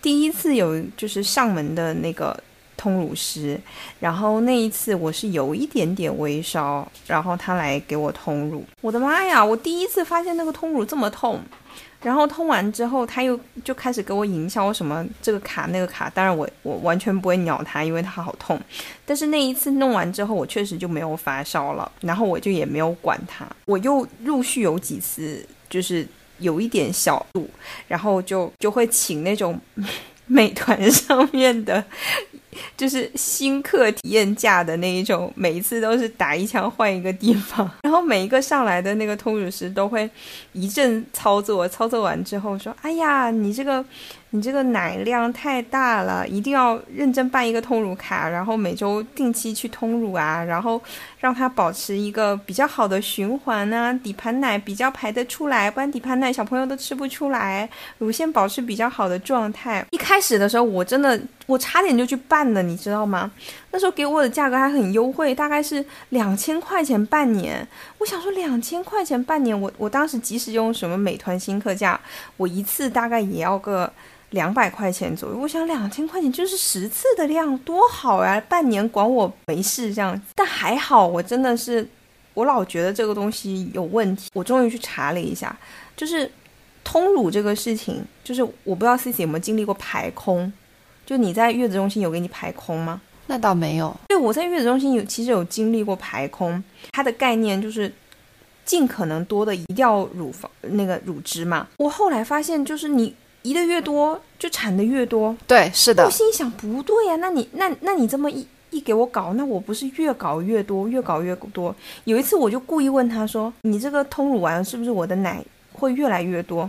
第一次有就是上门的那个通乳师，然后那一次我是有一点点微烧，然后他来给我通乳。我的妈呀！我第一次发现那个通乳这么痛。然后通完之后，他又就开始给我营销什么这个卡那个卡。当然我我完全不会鸟他，因为他好痛。但是那一次弄完之后，我确实就没有发烧了，然后我就也没有管他。我又陆续有几次就是有一点小度，然后就就会请那种美团上面的。就是新客体验价的那一种，每一次都是打一枪换一个地方，然后每一个上来的那个通乳师都会一阵操作，操作完之后说：“哎呀，你这个。”你这个奶量太大了，一定要认真办一个通乳卡，然后每周定期去通乳啊，然后让它保持一个比较好的循环啊，底盘奶比较排得出来，不然底盘奶小朋友都吃不出来，乳腺保持比较好的状态。一开始的时候，我真的我差点就去办了，你知道吗？那时候给我的价格还很优惠，大概是两千块钱半年。我想说两千块钱半年，我我当时即使用什么美团新客价，我一次大概也要个。两百块钱左右，我想两千块钱就是十次的量，多好呀！半年管我没事这样，但还好，我真的是，我老觉得这个东西有问题。我终于去查了一下，就是通乳这个事情，就是我不知道 C C 有没有经历过排空，就你在月子中心有给你排空吗？那倒没有。对，我在月子中心有，其实有经历过排空，它的概念就是尽可能多的移掉乳房那个乳汁嘛。我后来发现，就是你。移的越多，就产的越多。对，是的。我心想，不对呀，那你那那你这么一一给我搞，那我不是越搞越多，越搞越多。有一次我就故意问他说：“你这个通乳完是不是我的奶会越来越多？”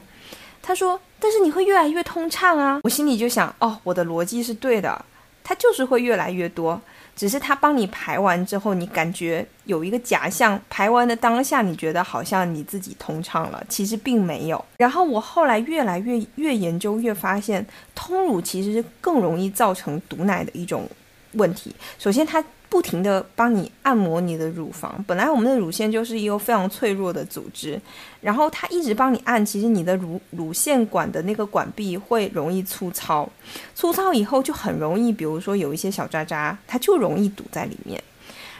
他说：“但是你会越来越通畅啊。”我心里就想：“哦，我的逻辑是对的，它就是会越来越多。”只是它帮你排完之后，你感觉有一个假象，排完的当下，你觉得好像你自己通畅了，其实并没有。然后我后来越来越越研究，越发现通乳其实是更容易造成堵奶的一种问题。首先，它不停的帮你按摩你的乳房，本来我们的乳腺就是一个非常脆弱的组织，然后它一直帮你按，其实你的乳乳腺管的那个管壁会容易粗糙，粗糙以后就很容易，比如说有一些小渣渣，它就容易堵在里面。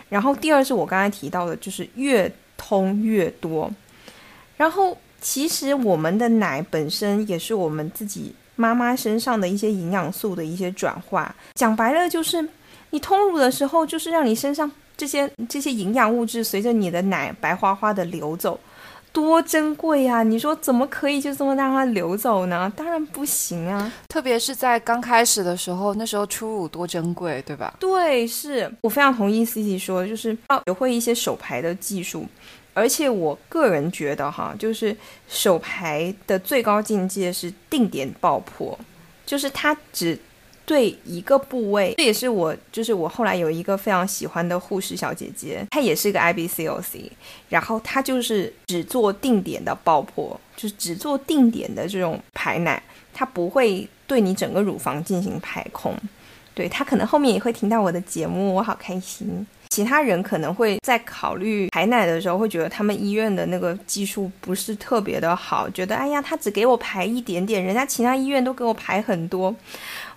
然后第二是我刚才提到的，就是越通越多。然后其实我们的奶本身也是我们自己妈妈身上的一些营养素的一些转化，讲白了就是。你通乳的时候，就是让你身上这些这些营养物质随着你的奶白花花的流走，多珍贵呀！你说怎么可以就这么让它流走呢？当然不行啊！特别是在刚开始的时候，那时候初乳多珍贵，对吧？对，是我非常同意 C C 说，就是要学会一些手排的技术，而且我个人觉得哈，就是手牌的最高境界是定点爆破，就是它只。对一个部位，这也是我就是我后来有一个非常喜欢的护士小姐姐，她也是一个 IBCOC，然后她就是只做定点的爆破，就是只做定点的这种排奶，她不会对你整个乳房进行排空。对她可能后面也会听到我的节目，我好开心。其他人可能会在考虑排奶的时候，会觉得他们医院的那个技术不是特别的好，觉得哎呀，他只给我排一点点，人家其他医院都给我排很多。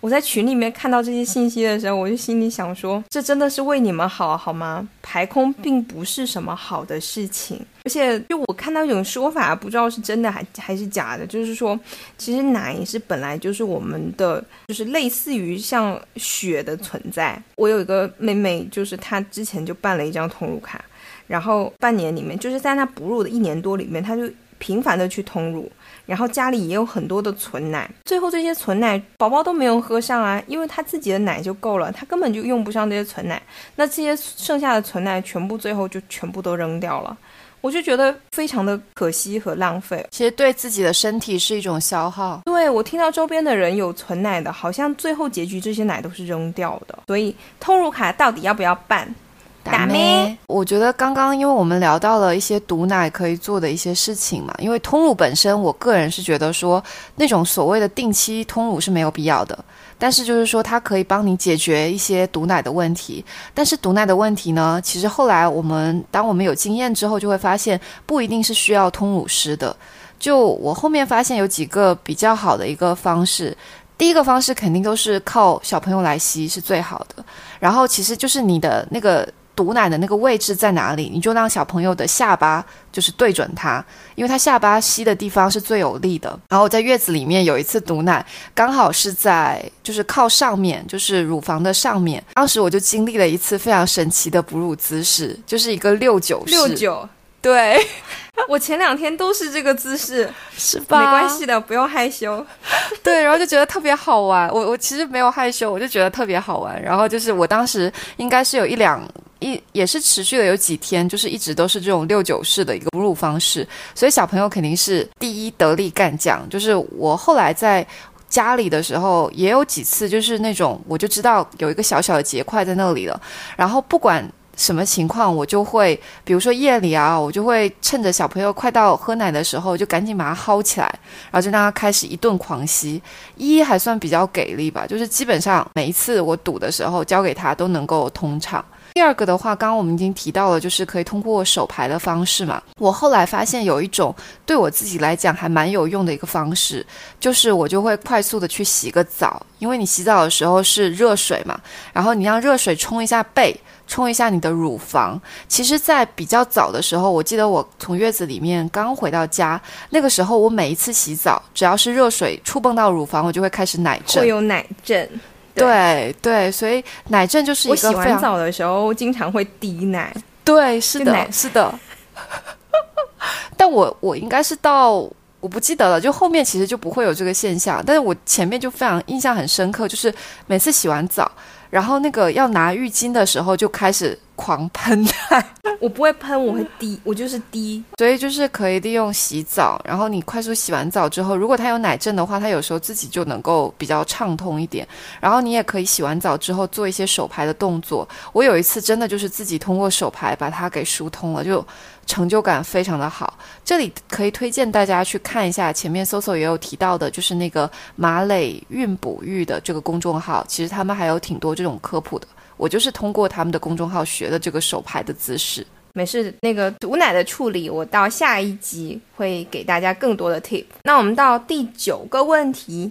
我在群里面看到这些信息的时候，我就心里想说，这真的是为你们好，好吗？排空并不是什么好的事情，而且就我看到一种说法，不知道是真的还还是假的，就是说，其实奶是本来就是我们的，就是类似于像血的存在。我有一个妹妹，就是她之前就办了一张通乳卡，然后半年里面，就是在她哺乳的一年多里面，她就频繁的去通乳。然后家里也有很多的存奶，最后这些存奶宝宝都没有喝上啊，因为他自己的奶就够了，他根本就用不上这些存奶。那这些剩下的存奶全部最后就全部都扔掉了，我就觉得非常的可惜和浪费。其实对自己的身体是一种消耗。对我听到周边的人有存奶的，好像最后结局这些奶都是扔掉的。所以通乳卡到底要不要办？打咩？我觉得刚刚因为我们聊到了一些毒奶可以做的一些事情嘛，因为通乳本身，我个人是觉得说那种所谓的定期通乳是没有必要的。但是就是说它可以帮你解决一些毒奶的问题。但是毒奶的问题呢，其实后来我们当我们有经验之后，就会发现不一定是需要通乳师的。就我后面发现有几个比较好的一个方式。第一个方式肯定都是靠小朋友来吸是最好的，然后其实就是你的那个堵奶的那个位置在哪里，你就让小朋友的下巴就是对准它，因为他下巴吸的地方是最有力的。然后在月子里面有一次堵奶，刚好是在就是靠上面，就是乳房的上面，当时我就经历了一次非常神奇的哺乳姿势，就是一个六九式。六九。对，我前两天都是这个姿势，是吧？没关系的，不用害羞。对，然后就觉得特别好玩。我我其实没有害羞，我就觉得特别好玩。然后就是我当时应该是有一两一，也是持续了有几天，就是一直都是这种六九式的一个哺乳方式。所以小朋友肯定是第一得力干将。就是我后来在家里的时候，也有几次就是那种，我就知道有一个小小的结块在那里了。然后不管。什么情况，我就会，比如说夜里啊，我就会趁着小朋友快到喝奶的时候，就赶紧把它薅起来，然后就让他开始一顿狂吸。一还算比较给力吧，就是基本上每一次我堵的时候交给他都能够通畅。第二个的话，刚刚我们已经提到了，就是可以通过手排的方式嘛。我后来发现有一种对我自己来讲还蛮有用的一个方式，就是我就会快速的去洗个澡，因为你洗澡的时候是热水嘛，然后你让热水冲一下背。冲一下你的乳房。其实，在比较早的时候，我记得我从月子里面刚回到家，那个时候我每一次洗澡，只要是热水触碰到乳房，我就会开始奶阵，会有奶阵。对对，所以奶阵就是一个。我洗完澡的时候经常会滴奶。对，是的，是的。但我我应该是到我不记得了，就后面其实就不会有这个现象，但是我前面就非常印象很深刻，就是每次洗完澡。然后那个要拿浴巾的时候就开始狂喷奶，我不会喷，我会滴，我就是滴，所以就是可以利用洗澡，然后你快速洗完澡之后，如果它有奶症的话，它有时候自己就能够比较畅通一点。然后你也可以洗完澡之后做一些手排的动作。我有一次真的就是自己通过手排把它给疏通了，就。成就感非常的好，这里可以推荐大家去看一下，前面搜搜也有提到的，就是那个马磊孕哺育的这个公众号，其实他们还有挺多这种科普的。我就是通过他们的公众号学的这个手牌的姿势。没事，那个毒奶的处理，我到下一集会给大家更多的 tip。那我们到第九个问题，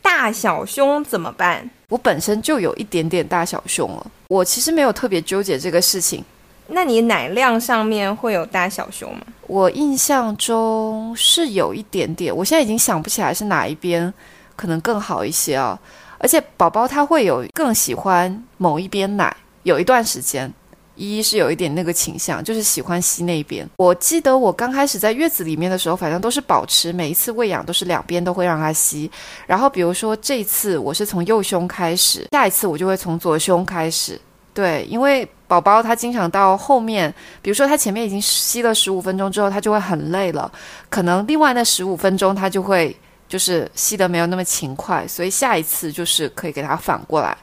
大小胸怎么办？我本身就有一点点大小胸了，我其实没有特别纠结这个事情。那你奶量上面会有大小胸吗？我印象中是有一点点，我现在已经想不起来是哪一边可能更好一些啊。而且宝宝他会有更喜欢某一边奶，有一段时间依依是有一点那个倾向，就是喜欢吸那边。我记得我刚开始在月子里面的时候，反正都是保持每一次喂养都是两边都会让他吸。然后比如说这次我是从右胸开始，下一次我就会从左胸开始。对，因为。宝宝他经常到后面，比如说他前面已经吸了十五分钟之后，他就会很累了，可能另外那十五分钟他就会就是吸的没有那么勤快，所以下一次就是可以给他反过来。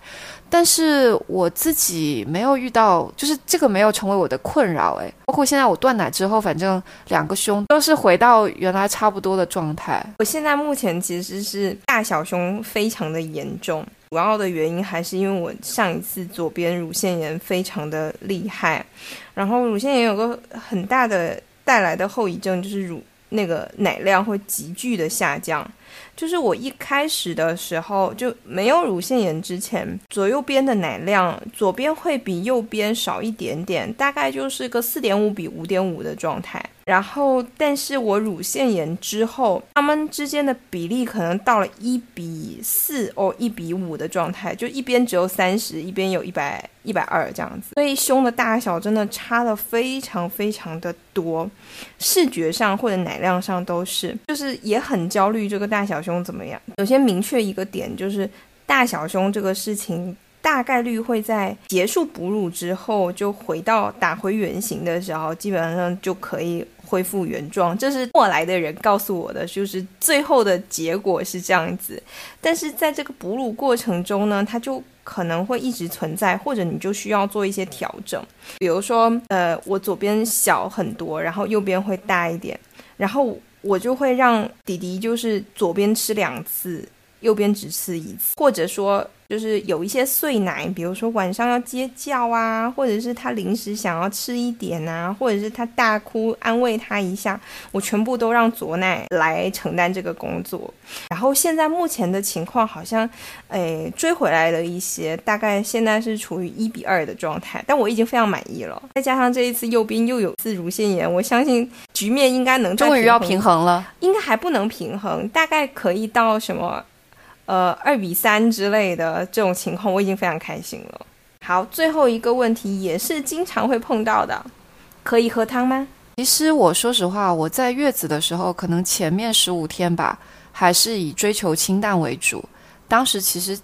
但是我自己没有遇到，就是这个没有成为我的困扰，诶，包括现在我断奶之后，反正两个胸都是回到原来差不多的状态。我现在目前其实是大小胸非常的严重。主要的原因还是因为我上一次左边乳腺炎非常的厉害，然后乳腺炎有个很大的带来的后遗症就是乳那个奶量会急剧的下降。就是我一开始的时候就没有乳腺炎之前，左右边的奶量，左边会比右边少一点点，大概就是个四点五比五点五的状态。然后，但是我乳腺炎之后，他们之间的比例可能到了一比四哦，一比五的状态，就一边只有三十，一边有一百一百二这样子。所以胸的大小真的差的非常非常的多，视觉上或者奶量上都是，就是也很焦虑这个大小胸怎么样。首先明确一个点，就是大小胸这个事情。大概率会在结束哺乳之后，就回到打回原形的时候，基本上就可以恢复原状。这是过来的人告诉我的，就是最后的结果是这样子。但是在这个哺乳过程中呢，它就可能会一直存在，或者你就需要做一些调整。比如说，呃，我左边小很多，然后右边会大一点，然后我就会让弟弟就是左边吃两次，右边只吃一次，或者说。就是有一些碎奶，比如说晚上要接觉啊，或者是他临时想要吃一点啊，或者是他大哭安慰他一下，我全部都让左奶来承担这个工作。然后现在目前的情况好像，诶追回来了一些，大概现在是处于一比二的状态，但我已经非常满意了。再加上这一次右边又有次乳腺炎，我相信局面应该能终于要平衡了，应该还不能平衡，大概可以到什么？呃，二比三之类的这种情况，我已经非常开心了。好，最后一个问题也是经常会碰到的，可以喝汤吗？其实我说实话，我在月子的时候，可能前面十五天吧，还是以追求清淡为主。当时其实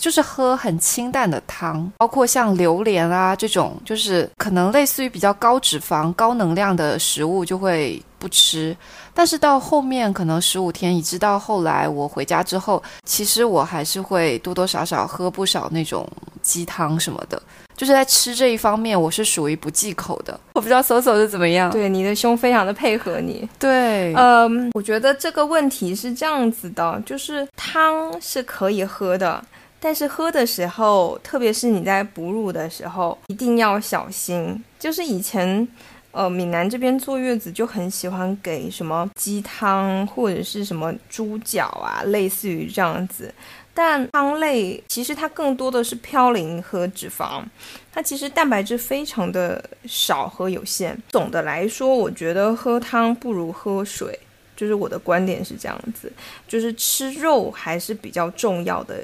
就是喝很清淡的汤，包括像榴莲啊这种，就是可能类似于比较高脂肪、高能量的食物，就会不吃。但是到后面可能十五天，一直到后来我回家之后，其实我还是会多多少少喝不少那种鸡汤什么的。就是在吃这一方面，我是属于不忌口的。我不知道搜搜是怎么样。对，你的胸非常的配合你。对，嗯，我觉得这个问题是这样子的，就是汤是可以喝的，但是喝的时候，特别是你在哺乳的时候，一定要小心。就是以前。呃，闽南这边坐月子就很喜欢给什么鸡汤或者是什么猪脚啊，类似于这样子。但汤类其实它更多的是嘌呤和脂肪，它其实蛋白质非常的少和有限。总的来说，我觉得喝汤不如喝水，就是我的观点是这样子，就是吃肉还是比较重要的。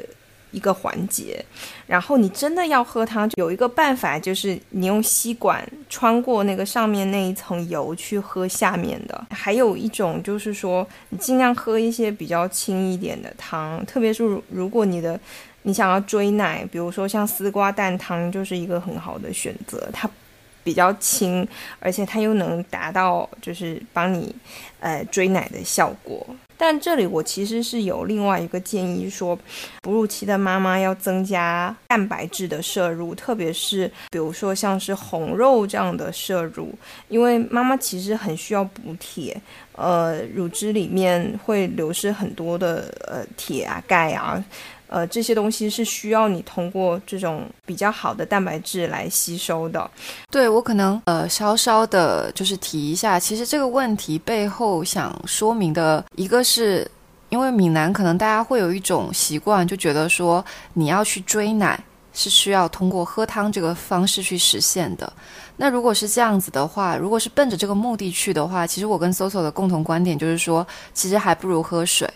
一个环节，然后你真的要喝汤，有一个办法，就是你用吸管穿过那个上面那一层油去喝下面的。还有一种就是说，你尽量喝一些比较轻一点的汤，特别是如果你的你想要追奶，比如说像丝瓜蛋汤就是一个很好的选择，它比较轻，而且它又能达到就是帮你呃追奶的效果。但这里我其实是有另外一个建议，说哺乳期的妈妈要增加蛋白质的摄入，特别是比如说像是红肉这样的摄入，因为妈妈其实很需要补铁，呃，乳汁里面会流失很多的呃铁啊、钙啊。呃，这些东西是需要你通过这种比较好的蛋白质来吸收的。对我可能呃稍稍的，就是提一下，其实这个问题背后想说明的一个是，因为闽南可能大家会有一种习惯，就觉得说你要去追奶是需要通过喝汤这个方式去实现的。那如果是这样子的话，如果是奔着这个目的去的话，其实我跟 Soso 的共同观点就是说，其实还不如喝水。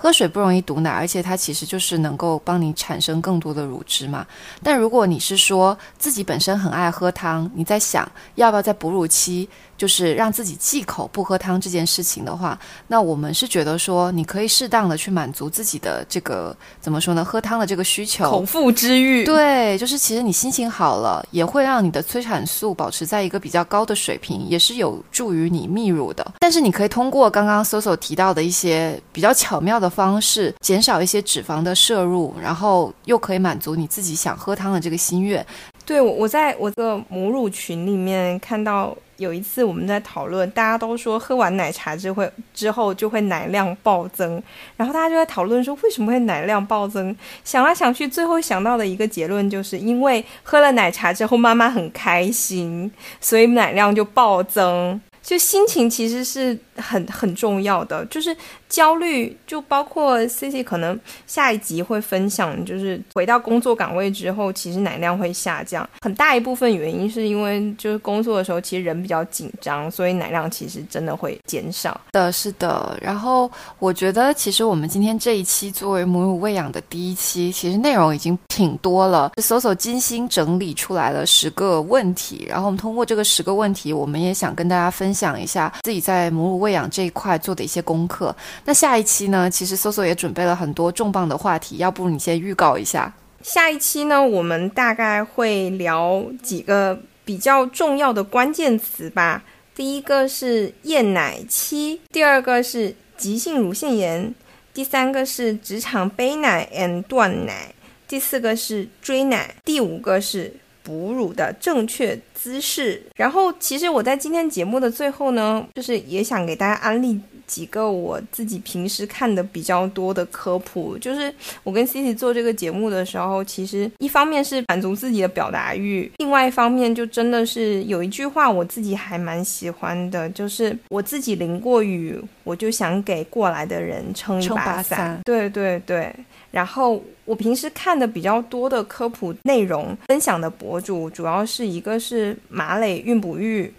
喝水不容易堵奶，而且它其实就是能够帮你产生更多的乳汁嘛。但如果你是说自己本身很爱喝汤，你在想要不要在哺乳期？就是让自己忌口不喝汤这件事情的话，那我们是觉得说，你可以适当的去满足自己的这个怎么说呢？喝汤的这个需求，口腹之欲。对，就是其实你心情好了，也会让你的催产素保持在一个比较高的水平，也是有助于你泌乳的。但是你可以通过刚刚 Soso 提到的一些比较巧妙的方式，减少一些脂肪的摄入，然后又可以满足你自己想喝汤的这个心愿。对，我我在我的母乳群里面看到。有一次我们在讨论，大家都说喝完奶茶之会之后就会奶量暴增，然后大家就在讨论说为什么会奶量暴增？想来想去，最后想到的一个结论就是因为喝了奶茶之后妈妈很开心，所以奶量就暴增。就心情其实是很很重要的，就是焦虑，就包括 C C 可能下一集会分享，就是回到工作岗位之后，其实奶量会下降，很大一部分原因是因为就是工作的时候其实人比较紧张，所以奶量其实真的会减少的，是的。然后我觉得其实我们今天这一期作为母乳喂养的第一期，其实内容已经挺多了，搜搜精心整理出来了十个问题，然后我们通过这个十个问题，我们也想跟大家分享。一下自己在母乳喂喂养这一块做的一些功课。那下一期呢？其实搜搜也准备了很多重磅的话题，要不你先预告一下。下一期呢，我们大概会聊几个比较重要的关键词吧。第一个是厌奶期，第二个是急性乳腺炎，第三个是职场杯奶 and 断奶，第四个是追奶，第五个是哺乳的正确姿势。然后，其实我在今天节目的最后呢，就是也想给大家安利。几个我自己平时看的比较多的科普，就是我跟 Cici 做这个节目的时候，其实一方面是满足自己的表达欲，另外一方面就真的是有一句话我自己还蛮喜欢的，就是我自己淋过雨，我就想给过来的人撑一把伞。对对对。然后我平时看的比较多的科普内容分享的博主，主要是一个是马磊孕哺育，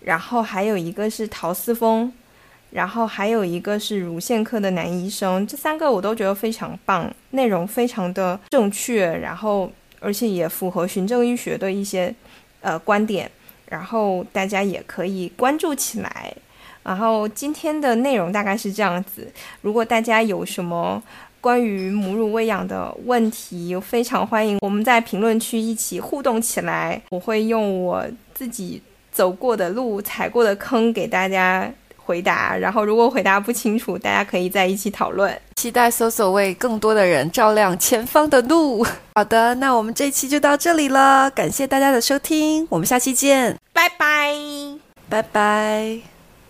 然后还有一个是陶思峰。然后还有一个是乳腺科的男医生，这三个我都觉得非常棒，内容非常的正确，然后而且也符合循证医学的一些呃观点，然后大家也可以关注起来。然后今天的内容大概是这样子，如果大家有什么关于母乳喂养的问题，非常欢迎我们在评论区一起互动起来，我会用我自己走过的路、踩过的坑给大家。回答，然后如果回答不清楚，大家可以在一起讨论。期待搜索为更多的人照亮前方的路。好的，那我们这期就到这里了，感谢大家的收听，我们下期见，拜拜，拜拜。